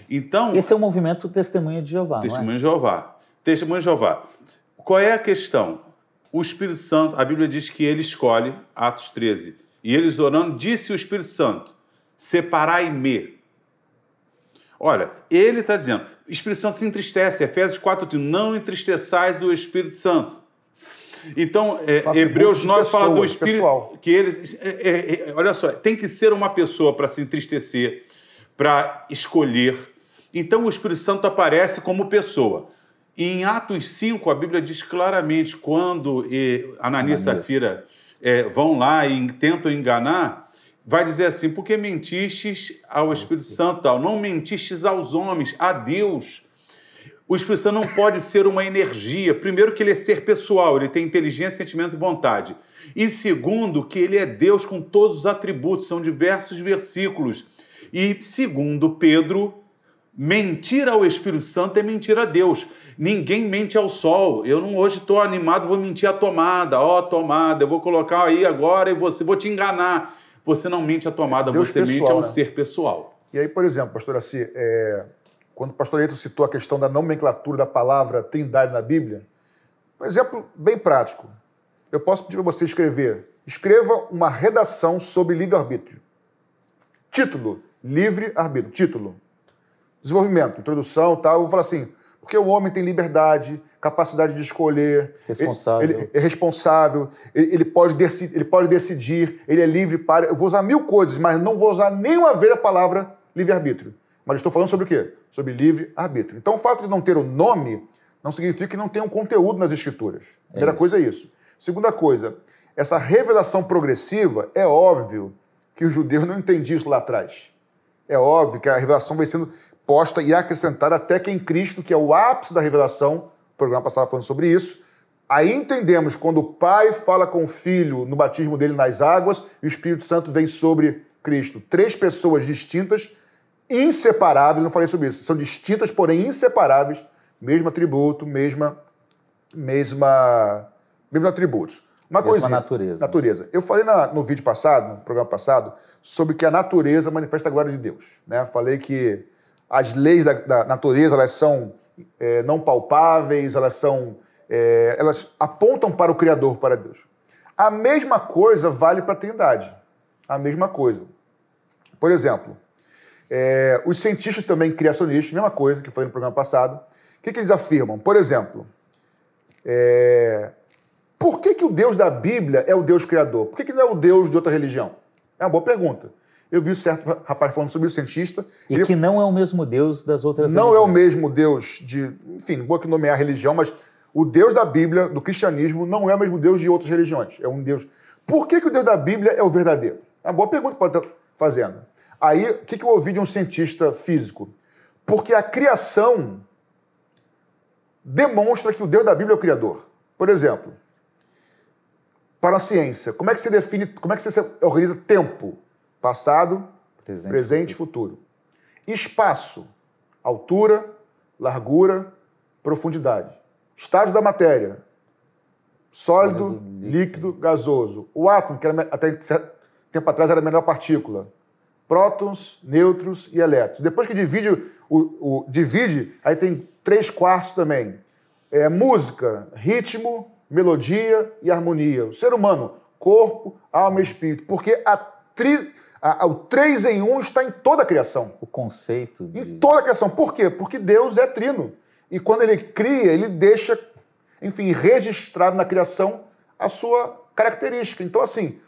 Então, Esse é o movimento Testemunha de Jeová. Testemunha é? de Jeová. Testemunha de Jeová. Qual é a questão? O Espírito Santo, a Bíblia diz que ele escolhe, Atos 13, e eles orando, disse o Espírito Santo: separai-me. Olha, ele está dizendo, o Espírito Santo se entristece, Efésios 4, não entristeçais o Espírito Santo. Então, é, Hebreus 9 pessoas, fala do Espírito pessoal. que ele. É, é, é, olha só, tem que ser uma pessoa para se entristecer, para escolher. Então, o Espírito Santo aparece como pessoa. E em Atos 5, a Bíblia diz claramente quando Ananias e Safira é, vão lá e tentam enganar, vai dizer assim: porque mentistes ao Espírito Santo, tal, não mentistes aos homens, a Deus. O Espírito Santo não pode ser uma energia. Primeiro, que ele é ser pessoal, ele tem inteligência, sentimento e vontade. E segundo, que ele é Deus com todos os atributos, são diversos versículos. E segundo Pedro, mentir ao Espírito Santo é mentir a Deus. Ninguém mente ao sol. Eu não hoje estou animado, vou mentir a tomada. Ó, oh, tomada, eu vou colocar aí agora e você vou te enganar. Você não mente a tomada, Deus você pessoal, mente ao né? ser pessoal. E aí, por exemplo, pastor Assi, é, quando o pastor Eito citou a questão da nomenclatura da palavra trindade na Bíblia, um exemplo bem prático. Eu posso pedir para você escrever. Escreva uma redação sobre livre-arbítrio. Título: Livre-arbítrio. Título: Desenvolvimento, introdução, tal. Eu vou falar assim: porque o homem tem liberdade, capacidade de escolher. Responsável. Ele, é responsável, ele, ele, pode decidir, ele pode decidir, ele é livre para. Eu vou usar mil coisas, mas não vou usar nenhuma vez a palavra livre-arbítrio. Mas estou falando sobre o quê? Sobre livre-arbítrio. Então, o fato de não ter o nome não significa que não tenha um conteúdo nas escrituras. Primeira é coisa é isso. Segunda coisa, essa revelação progressiva, é óbvio que os judeus não entendiam isso lá atrás. É óbvio que a revelação vai sendo posta e acrescentada até que em Cristo, que é o ápice da revelação, o programa passado falando sobre isso, aí entendemos quando o Pai fala com o Filho no batismo dele nas águas e o Espírito Santo vem sobre Cristo. Três pessoas distintas, inseparáveis, não falei sobre isso, são distintas, porém inseparáveis, mesmo atributo, mesma, mesma, mesmos atributos. Uma coisa. natureza. Natureza. Eu falei na, no vídeo passado, no programa passado, sobre que a natureza manifesta a glória de Deus. Né? Falei que as leis da, da natureza elas são é, não palpáveis, elas são é, elas apontam para o Criador, para Deus. A mesma coisa vale para a Trindade. A mesma coisa. Por exemplo, é, os cientistas também criacionistas, mesma coisa que eu falei no programa passado, o que, que eles afirmam? Por exemplo, é, por que, que o Deus da Bíblia é o Deus criador? Por que, que não é o Deus de outra religião? É uma boa pergunta. Eu vi certo rapaz falando sobre o cientista. E ele... que não é o mesmo Deus das outras Não religiões. é o mesmo Deus de. Enfim, não vou aqui nomear a religião, mas o Deus da Bíblia, do cristianismo, não é o mesmo Deus de outras religiões. É um Deus. Por que, que o Deus da Bíblia é o verdadeiro? É uma boa pergunta que pode estar fazendo. Aí, o que, que eu ouvi de um cientista físico? Porque a criação demonstra que o Deus da Bíblia é o Criador. Por exemplo, para a ciência, como é que você define, como é que você organiza tempo? Passado, presente, presente futuro. futuro. Espaço, altura, largura, profundidade. Estágio da matéria, Sólido, líquido. líquido, gasoso. O átomo, que era, até tempo atrás era a menor partícula. Prótons, nêutrons e elétrons. Depois que divide, o, o divide aí tem três quartos também. É, música, ritmo, melodia e harmonia. O ser humano, corpo, alma e espírito. Porque a tri, a, a, o três em um está em toda a criação. O conceito. De... Em toda a criação. Por quê? Porque Deus é trino. E quando ele cria, ele deixa, enfim, registrado na criação a sua característica. Então, assim,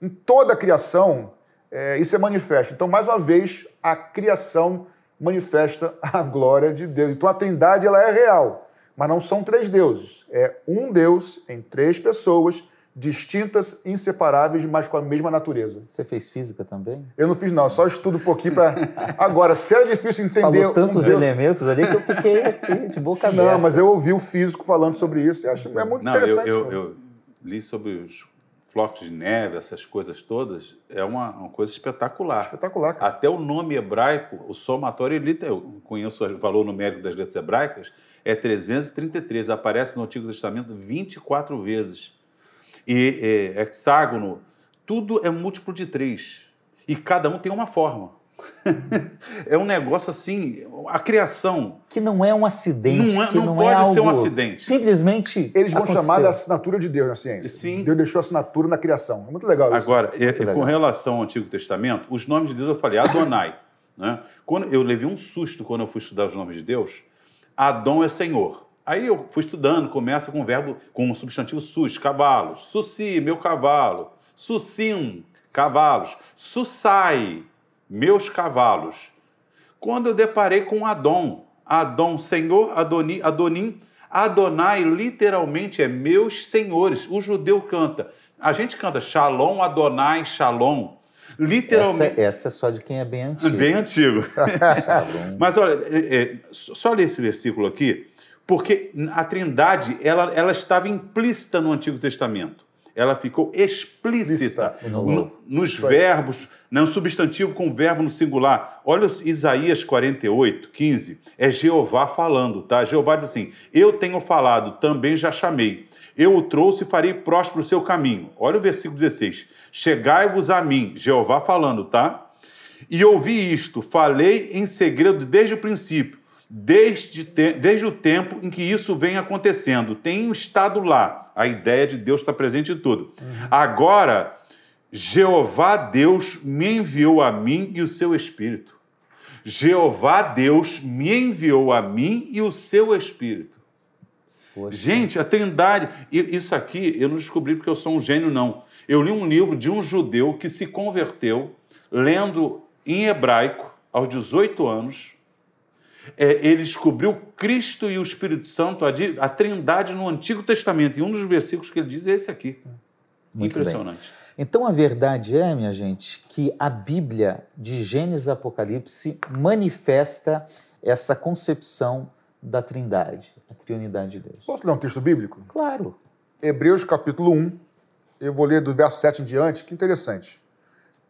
em toda a criação, é, isso é manifesto. Então, mais uma vez, a criação manifesta a glória de Deus. Então, a trindade ela é real, mas não são três deuses. É um Deus em três pessoas distintas, inseparáveis, mas com a mesma natureza. Você fez física também? Eu não fiz, não. Só estudo um pouquinho para. Agora, se é difícil entender. Falou tantos um elementos ali que eu fiquei aqui de boca aberta. Não, mas eu ouvi o físico falando sobre isso e acho é muito não, interessante. Eu, eu, eu, li sobre os flocos de neve, essas coisas todas. É uma, uma coisa espetacular. Espetacular. Cara. Até o nome hebraico, o somatório, eu conheço o valor numérico das letras hebraicas, é 333. Aparece no Antigo Testamento 24 vezes e é, hexágono, tudo é múltiplo de três. E cada um tem uma forma. é um negócio assim, a criação. Que não é um acidente. Não, é, não, não pode é ser um acidente. Simplesmente. Eles vão aconteceu. chamar da assinatura de Deus na ciência. Sim. Deus deixou a assinatura na criação. É muito legal isso. Agora, é, legal. com relação ao Antigo Testamento, os nomes de Deus eu falei Adonai. né? quando, eu levei um susto quando eu fui estudar os nomes de Deus. Adon é Senhor. Aí eu fui estudando, começa com o verbo, com o substantivo sus, cavalos. Suci, meu cavalo. Sucim, cavalos. Sussai, meus cavalos. Quando eu deparei com Adon, Adon, Senhor, Adoni, Adonim, Adonai literalmente é meus senhores. O judeu canta. A gente canta Shalom, Adonai, Shalom. Literalmente. Essa, essa, é só de quem é bem antigo. Bem antigo. Mas olha, é, é, só ler esse versículo aqui. Porque a Trindade ela, ela estava implícita no Antigo Testamento. Ela ficou explícita no, nos verbos, né, um substantivo com verbo no singular. Olha Isaías 48, 15. É Jeová falando, tá? Jeová diz assim: Eu tenho falado, também já chamei. Eu o trouxe e farei próspero o seu caminho. Olha o versículo 16. Chegai-vos a mim, Jeová falando, tá? E ouvi isto, falei em segredo desde o princípio desde, desde o tempo em que isso vem acontecendo. Tem estado lá. A ideia de Deus está presente em tudo. Uhum. Agora, Jeová Deus me enviou a mim e o seu Espírito. Jeová Deus me enviou a mim e o seu Espírito. Poxa. Gente, a Trindade. Isso aqui eu não descobri porque eu sou um gênio, não. Eu li um livro de um judeu que se converteu lendo em hebraico aos 18 anos é, ele descobriu Cristo e o Espírito Santo, a, a, trindade no Antigo Testamento. E um dos versículos que ele diz é esse aqui. Muito Impressionante. Bem. Então a verdade é, minha gente, que a Bíblia de Gênesis e Apocalipse manifesta essa concepção da trindade, a triunidade de Deus. Posso ler um texto bíblico? Claro. Hebreus capítulo 1, eu vou ler do verso 7 em diante, que interessante.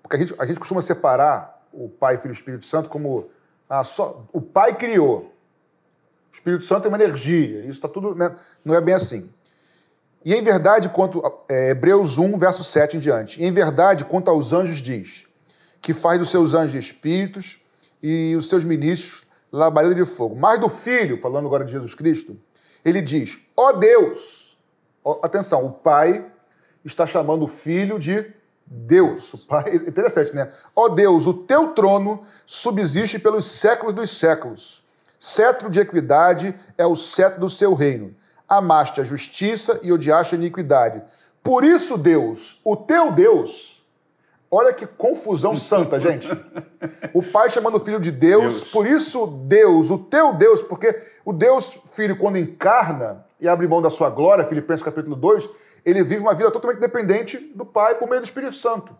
Porque a gente, a gente costuma separar o Pai, Filho e Espírito Santo como ah, o Pai criou. O Espírito Santo é uma energia. Isso está tudo. Né? Não é bem assim. E em verdade, quanto. É, Hebreus 1, verso 7 em diante. E em verdade, quanto aos anjos, diz: que faz dos seus anjos espíritos e os seus ministros labareda de fogo. Mas do Filho, falando agora de Jesus Cristo, ele diz: ó oh Deus. Atenção, o Pai está chamando o Filho de Deus, o Pai, interessante, né? Ó Deus, o teu trono subsiste pelos séculos dos séculos. Cetro de equidade é o cetro do seu reino. Amaste a justiça e odiaste a iniquidade. Por isso, Deus, o teu Deus, olha que confusão santa, gente. O pai chamando o filho de Deus, Deus, por isso, Deus, o teu Deus, porque o Deus, filho, quando encarna e abre mão da sua glória, Filipenses capítulo 2, ele vive uma vida totalmente dependente do Pai por meio do Espírito Santo.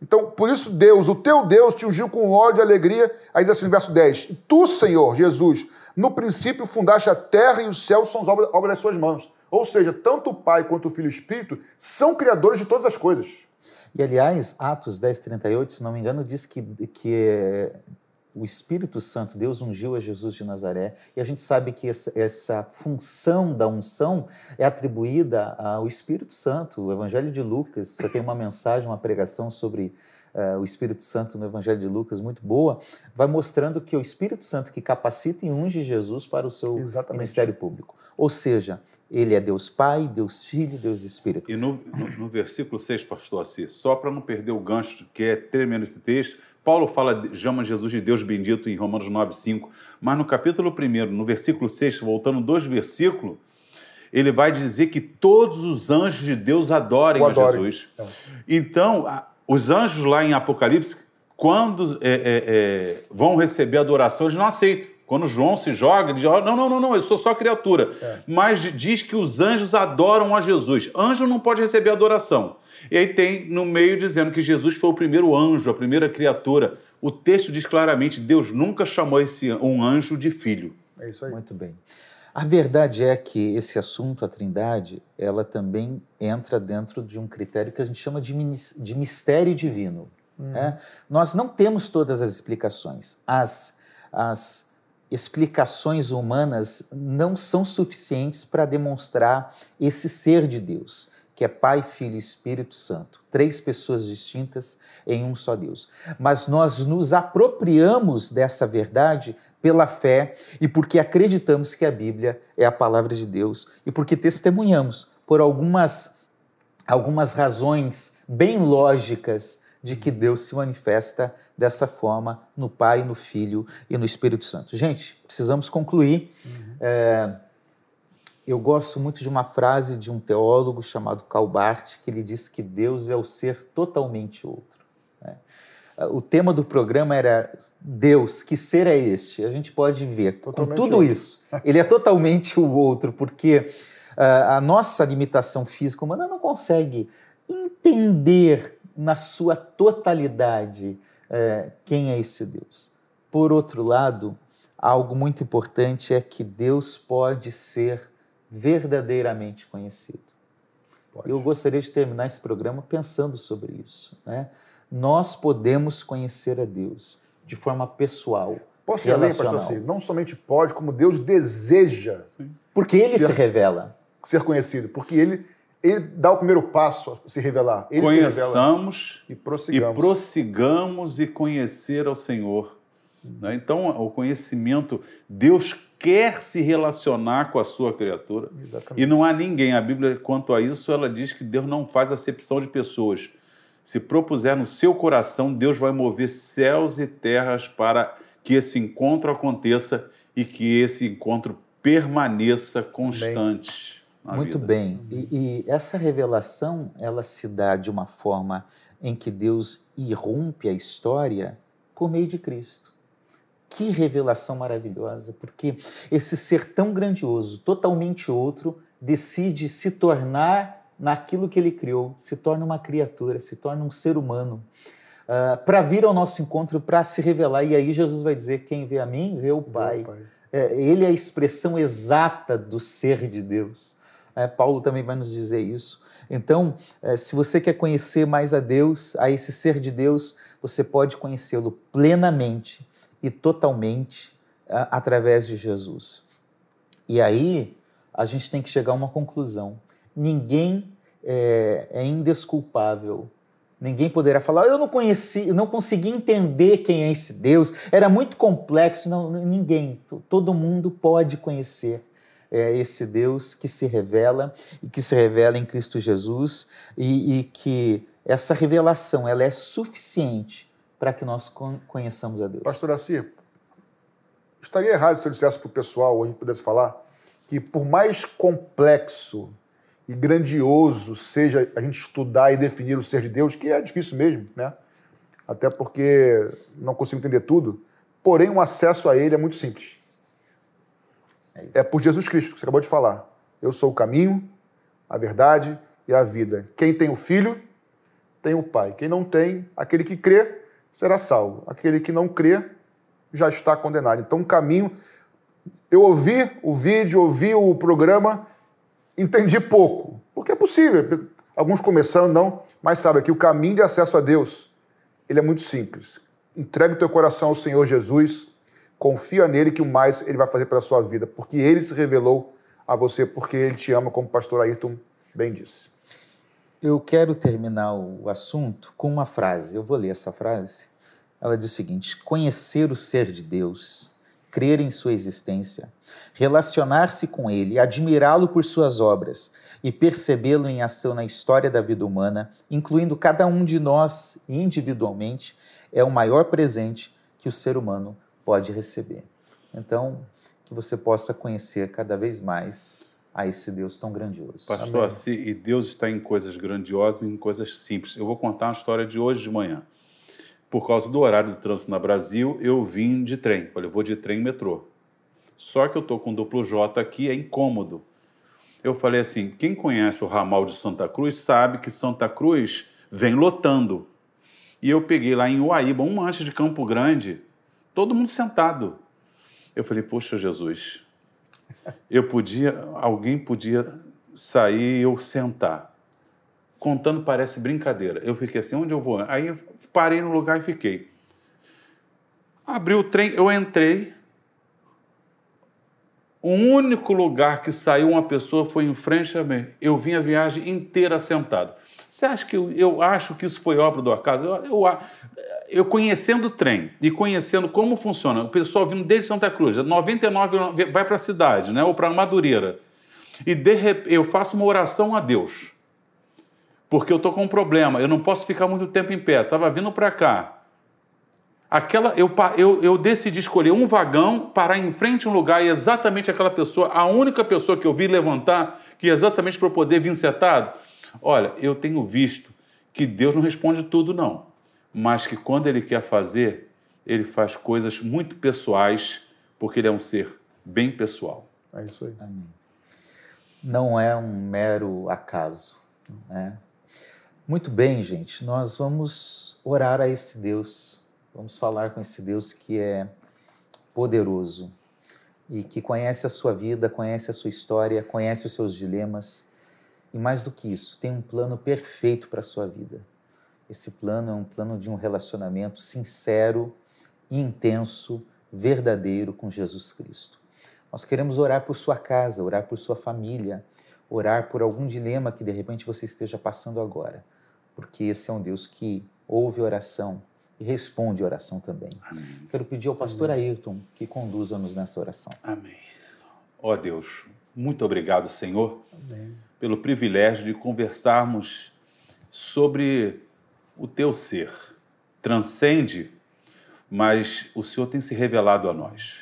Então, por isso, Deus, o teu Deus, te ungiu com ódio e alegria. Aí diz assim no verso 10: Tu, Senhor Jesus, no princípio fundaste a terra e o céu são as obras, obras das suas mãos. Ou seja, tanto o Pai quanto o Filho e o Espírito são criadores de todas as coisas. E, aliás, Atos 10, 38, se não me engano, diz que, que o Espírito Santo, Deus ungiu a Jesus de Nazaré, e a gente sabe que essa, essa função da unção é atribuída ao Espírito Santo. O Evangelho de Lucas, você tem uma mensagem, uma pregação sobre uh, o Espírito Santo no Evangelho de Lucas, muito boa, vai mostrando que é o Espírito Santo que capacita e unge Jesus para o seu Exatamente. ministério público. Ou seja, ele é Deus Pai, Deus Filho, Deus Espírito. E no, no, no versículo 6, pastor Assis, só para não perder o gancho, que é tremendo esse texto, Paulo fala, chama Jesus de Deus bendito em Romanos 9, 5, mas no capítulo 1, no versículo 6, voltando dois versículos, ele vai dizer que todos os anjos de Deus adorem a Jesus. É. Então, os anjos lá em Apocalipse, quando é, é, é, vão receber adoração, eles não aceitam. Quando João se joga, ele diz: não, não, não, não, eu sou só criatura. É. Mas diz que os anjos adoram a Jesus. Anjo não pode receber adoração. E aí tem no meio dizendo que Jesus foi o primeiro anjo, a primeira criatura. O texto diz claramente: Deus nunca chamou esse, um anjo de filho. É isso aí. Muito bem. A verdade é que esse assunto, a Trindade, ela também entra dentro de um critério que a gente chama de, de mistério divino. Hum. Né? Nós não temos todas as explicações. As, as explicações humanas não são suficientes para demonstrar esse ser de Deus, que é Pai, Filho e Espírito Santo, três pessoas distintas em um só Deus. Mas nós nos apropriamos dessa verdade pela fé e porque acreditamos que a Bíblia é a palavra de Deus e porque testemunhamos por algumas algumas razões bem lógicas de que Deus se manifesta dessa forma no Pai, no Filho e no Espírito Santo. Gente, precisamos concluir. Uhum. É, eu gosto muito de uma frase de um teólogo chamado Karl Barth, que ele diz que Deus é o ser totalmente outro. Né? O tema do programa era Deus, que ser é este? A gente pode ver totalmente com tudo outro. isso. Ele é totalmente o outro, porque uh, a nossa limitação física humana não consegue entender na sua totalidade é, quem é esse Deus. Por outro lado, algo muito importante é que Deus pode ser verdadeiramente conhecido. Pode. Eu gostaria de terminar esse programa pensando sobre isso. Né? Nós podemos conhecer a Deus de forma pessoal. Posso ir além, pastor Cid? Não somente pode, como Deus deseja. Sim. Porque ele ser, se revela. Ser conhecido. Porque ele ele dá o primeiro passo a se revelar. Ele Conheçamos se e, prossigamos. e prossigamos e conhecer ao Senhor. Né? Então, o conhecimento, Deus quer se relacionar com a sua criatura. Exatamente. E não há ninguém, a Bíblia, quanto a isso, ela diz que Deus não faz acepção de pessoas. Se propuser no seu coração, Deus vai mover céus e terras para que esse encontro aconteça e que esse encontro permaneça constante. Bem. Muito vida. bem. E, e, essa revelação, ela se dá de uma forma em que Deus irrompe a história por meio de Cristo. Que revelação maravilhosa, porque esse ser tão grandioso, totalmente outro, decide se tornar naquilo que ele criou, se torna uma criatura, se torna um ser humano, uh, para vir ao nosso encontro, para se revelar. E aí Jesus vai dizer: Quem vê a mim, vê o Pai. Vê o pai. É, ele é a expressão exata do ser de Deus. É, Paulo também vai nos dizer isso. Então, é, se você quer conhecer mais a Deus, a esse ser de Deus, você pode conhecê-lo plenamente e totalmente é, através de Jesus. E aí, a gente tem que chegar a uma conclusão. Ninguém é, é indesculpável Ninguém poderá falar, eu não conheci, eu não consegui entender quem é esse Deus, era muito complexo. Não, ninguém, todo mundo pode conhecer é esse Deus que se revela e que se revela em Cristo Jesus e, e que essa revelação ela é suficiente para que nós conheçamos a Deus. Pastor Assi, estaria errado se eu dissesse para o pessoal, ou a gente pudesse falar, que por mais complexo e grandioso seja a gente estudar e definir o ser de Deus, que é difícil mesmo, né? Até porque não consigo entender tudo, porém o acesso a ele é muito simples. É, é por Jesus Cristo, que você acabou de falar. Eu sou o caminho, a verdade e a vida. Quem tem o Filho, tem o Pai. Quem não tem, aquele que crê, será salvo. Aquele que não crê, já está condenado. Então, o caminho. Eu ouvi o vídeo, ouvi o programa, entendi pouco. Porque é possível. Alguns começando, não, mas sabe que o caminho de acesso a Deus, ele é muito simples. entregue o teu coração ao Senhor Jesus, confia nele que o mais ele vai fazer pela sua vida, porque ele se revelou a você, porque ele te ama, como o pastor Ayrton bem disse. Eu quero terminar o assunto com uma frase. Eu vou ler essa frase. Ela diz o seguinte: conhecer o ser de Deus, crer em sua existência, relacionar-se com ele, admirá-lo por suas obras e percebê-lo em ação na história da vida humana, incluindo cada um de nós individualmente, é o maior presente que o ser humano pode receber. Então, que você possa conhecer cada vez mais a esse Deus tão grandioso. Pastor, assim, e Deus está em coisas grandiosas e em coisas simples. Eu vou contar uma história de hoje de manhã. Por causa do horário do trânsito na Brasil, eu vim de trem. Falei, eu vou de trem e metrô. Só que eu estou com duplo J aqui, é incômodo. Eu falei assim: quem conhece o ramal de Santa Cruz sabe que Santa Cruz vem lotando. E eu peguei lá em Uaíba, um manche de Campo Grande, todo mundo sentado. Eu falei: poxa, Jesus, eu podia, alguém podia sair e eu sentar. Contando parece brincadeira. Eu fiquei assim: onde eu vou? Aí parei no lugar e fiquei. Abri o trem, eu entrei. O único lugar que saiu uma pessoa foi em frente a mim. Eu vim a viagem inteira sentado. Você acha que eu, eu acho que isso foi obra do acaso? Eu, eu, eu, conhecendo o trem e conhecendo como funciona, o pessoal vindo desde Santa Cruz, 99 vai para a cidade, né, ou para Madureira. E de repente eu faço uma oração a Deus porque eu estou com um problema, eu não posso ficar muito tempo em pé. Estava vindo para cá. Aquela, eu, eu, eu decidi escolher um vagão, parar em frente a um lugar e exatamente aquela pessoa, a única pessoa que eu vi levantar, que exatamente para eu poder vir sentado. Olha, eu tenho visto que Deus não responde tudo, não. Mas que quando Ele quer fazer, Ele faz coisas muito pessoais, porque Ele é um ser bem pessoal. É isso aí. Amém. Não é um mero acaso. Né? Muito bem, gente, nós vamos orar a esse Deus, vamos falar com esse Deus que é poderoso e que conhece a sua vida, conhece a sua história, conhece os seus dilemas e, mais do que isso, tem um plano perfeito para a sua vida. Esse plano é um plano de um relacionamento sincero, intenso, verdadeiro com Jesus Cristo. Nós queremos orar por sua casa, orar por sua família, orar por algum dilema que de repente você esteja passando agora porque esse é um Deus que ouve oração e responde oração também. Amém. Quero pedir ao pastor Amém. Ayrton que conduza-nos nessa oração. Amém. Ó oh Deus, muito obrigado, Senhor, Amém. Pelo privilégio de conversarmos sobre o teu ser. Transcende, mas o Senhor tem se revelado a nós.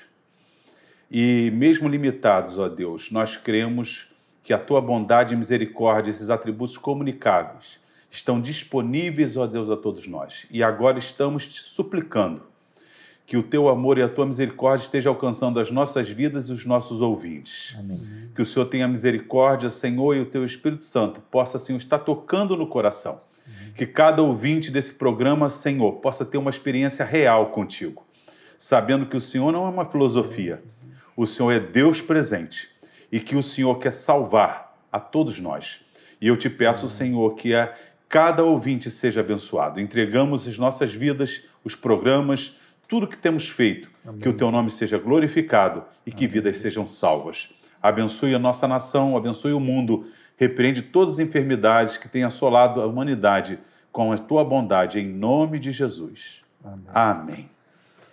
E mesmo limitados, ó Deus, nós cremos que a tua bondade e misericórdia, esses atributos comunicáveis, estão disponíveis, ó Deus, a todos nós. E agora estamos te suplicando que o teu amor e a tua misericórdia estejam alcançando as nossas vidas e os nossos ouvintes. Amém. Que o Senhor tenha misericórdia, Senhor, e o teu Espírito Santo possa, Senhor, estar tocando no coração. Amém. Que cada ouvinte desse programa, Senhor, possa ter uma experiência real contigo, sabendo que o Senhor não é uma filosofia, o Senhor é Deus presente e que o Senhor quer salvar a todos nós. E eu te peço, Amém. Senhor, que a cada ouvinte seja abençoado. Entregamos as nossas vidas, os programas, tudo que temos feito, Amém. que o teu nome seja glorificado e que Amém. vidas sejam salvas. Abençoe a nossa nação, abençoe o mundo, repreende todas as enfermidades que têm assolado a humanidade com a tua bondade, em nome de Jesus. Amém. Amém.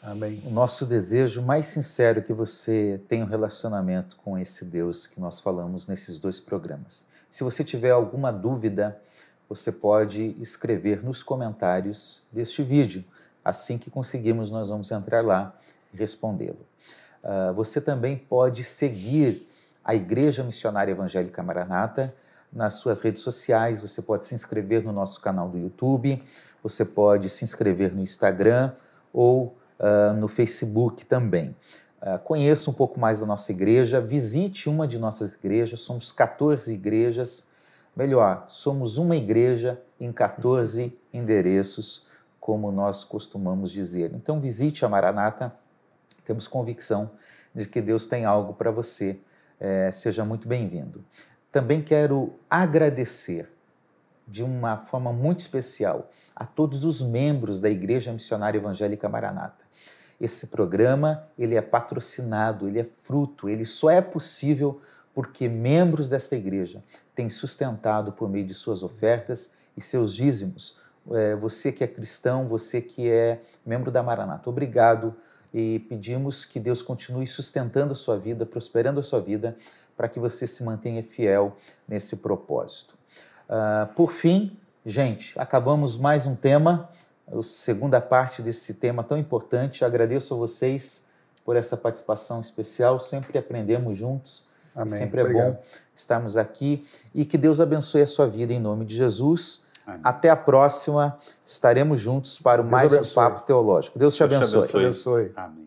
Amém. O nosso desejo mais sincero é que você tenha um relacionamento com esse Deus que nós falamos nesses dois programas. Se você tiver alguma dúvida, você pode escrever nos comentários deste vídeo. Assim que conseguirmos, nós vamos entrar lá e respondê-lo. Uh, você também pode seguir a Igreja Missionária Evangélica Maranata nas suas redes sociais, você pode se inscrever no nosso canal do YouTube, você pode se inscrever no Instagram ou uh, no Facebook também. Uh, conheça um pouco mais da nossa igreja, visite uma de nossas igrejas, somos 14 igrejas Melhor, somos uma igreja em 14 endereços, como nós costumamos dizer. Então, visite a Maranata, temos convicção de que Deus tem algo para você. É, seja muito bem-vindo. Também quero agradecer de uma forma muito especial a todos os membros da Igreja Missionária Evangélica Maranata. Esse programa, ele é patrocinado, ele é fruto, ele só é possível porque membros desta igreja têm sustentado por meio de suas ofertas e seus dízimos. É, você que é cristão, você que é membro da Maranata, obrigado e pedimos que Deus continue sustentando a sua vida, prosperando a sua vida, para que você se mantenha fiel nesse propósito. Uh, por fim, gente, acabamos mais um tema, a segunda parte desse tema tão importante. agradeço a vocês por essa participação especial, sempre aprendemos juntos. Amém. Sempre é Obrigado. bom estarmos aqui e que Deus abençoe a sua vida em nome de Jesus. Amém. Até a próxima. Estaremos juntos para Deus mais abençoe. um papo teológico. Deus te abençoe. Deus te abençoe. Amém.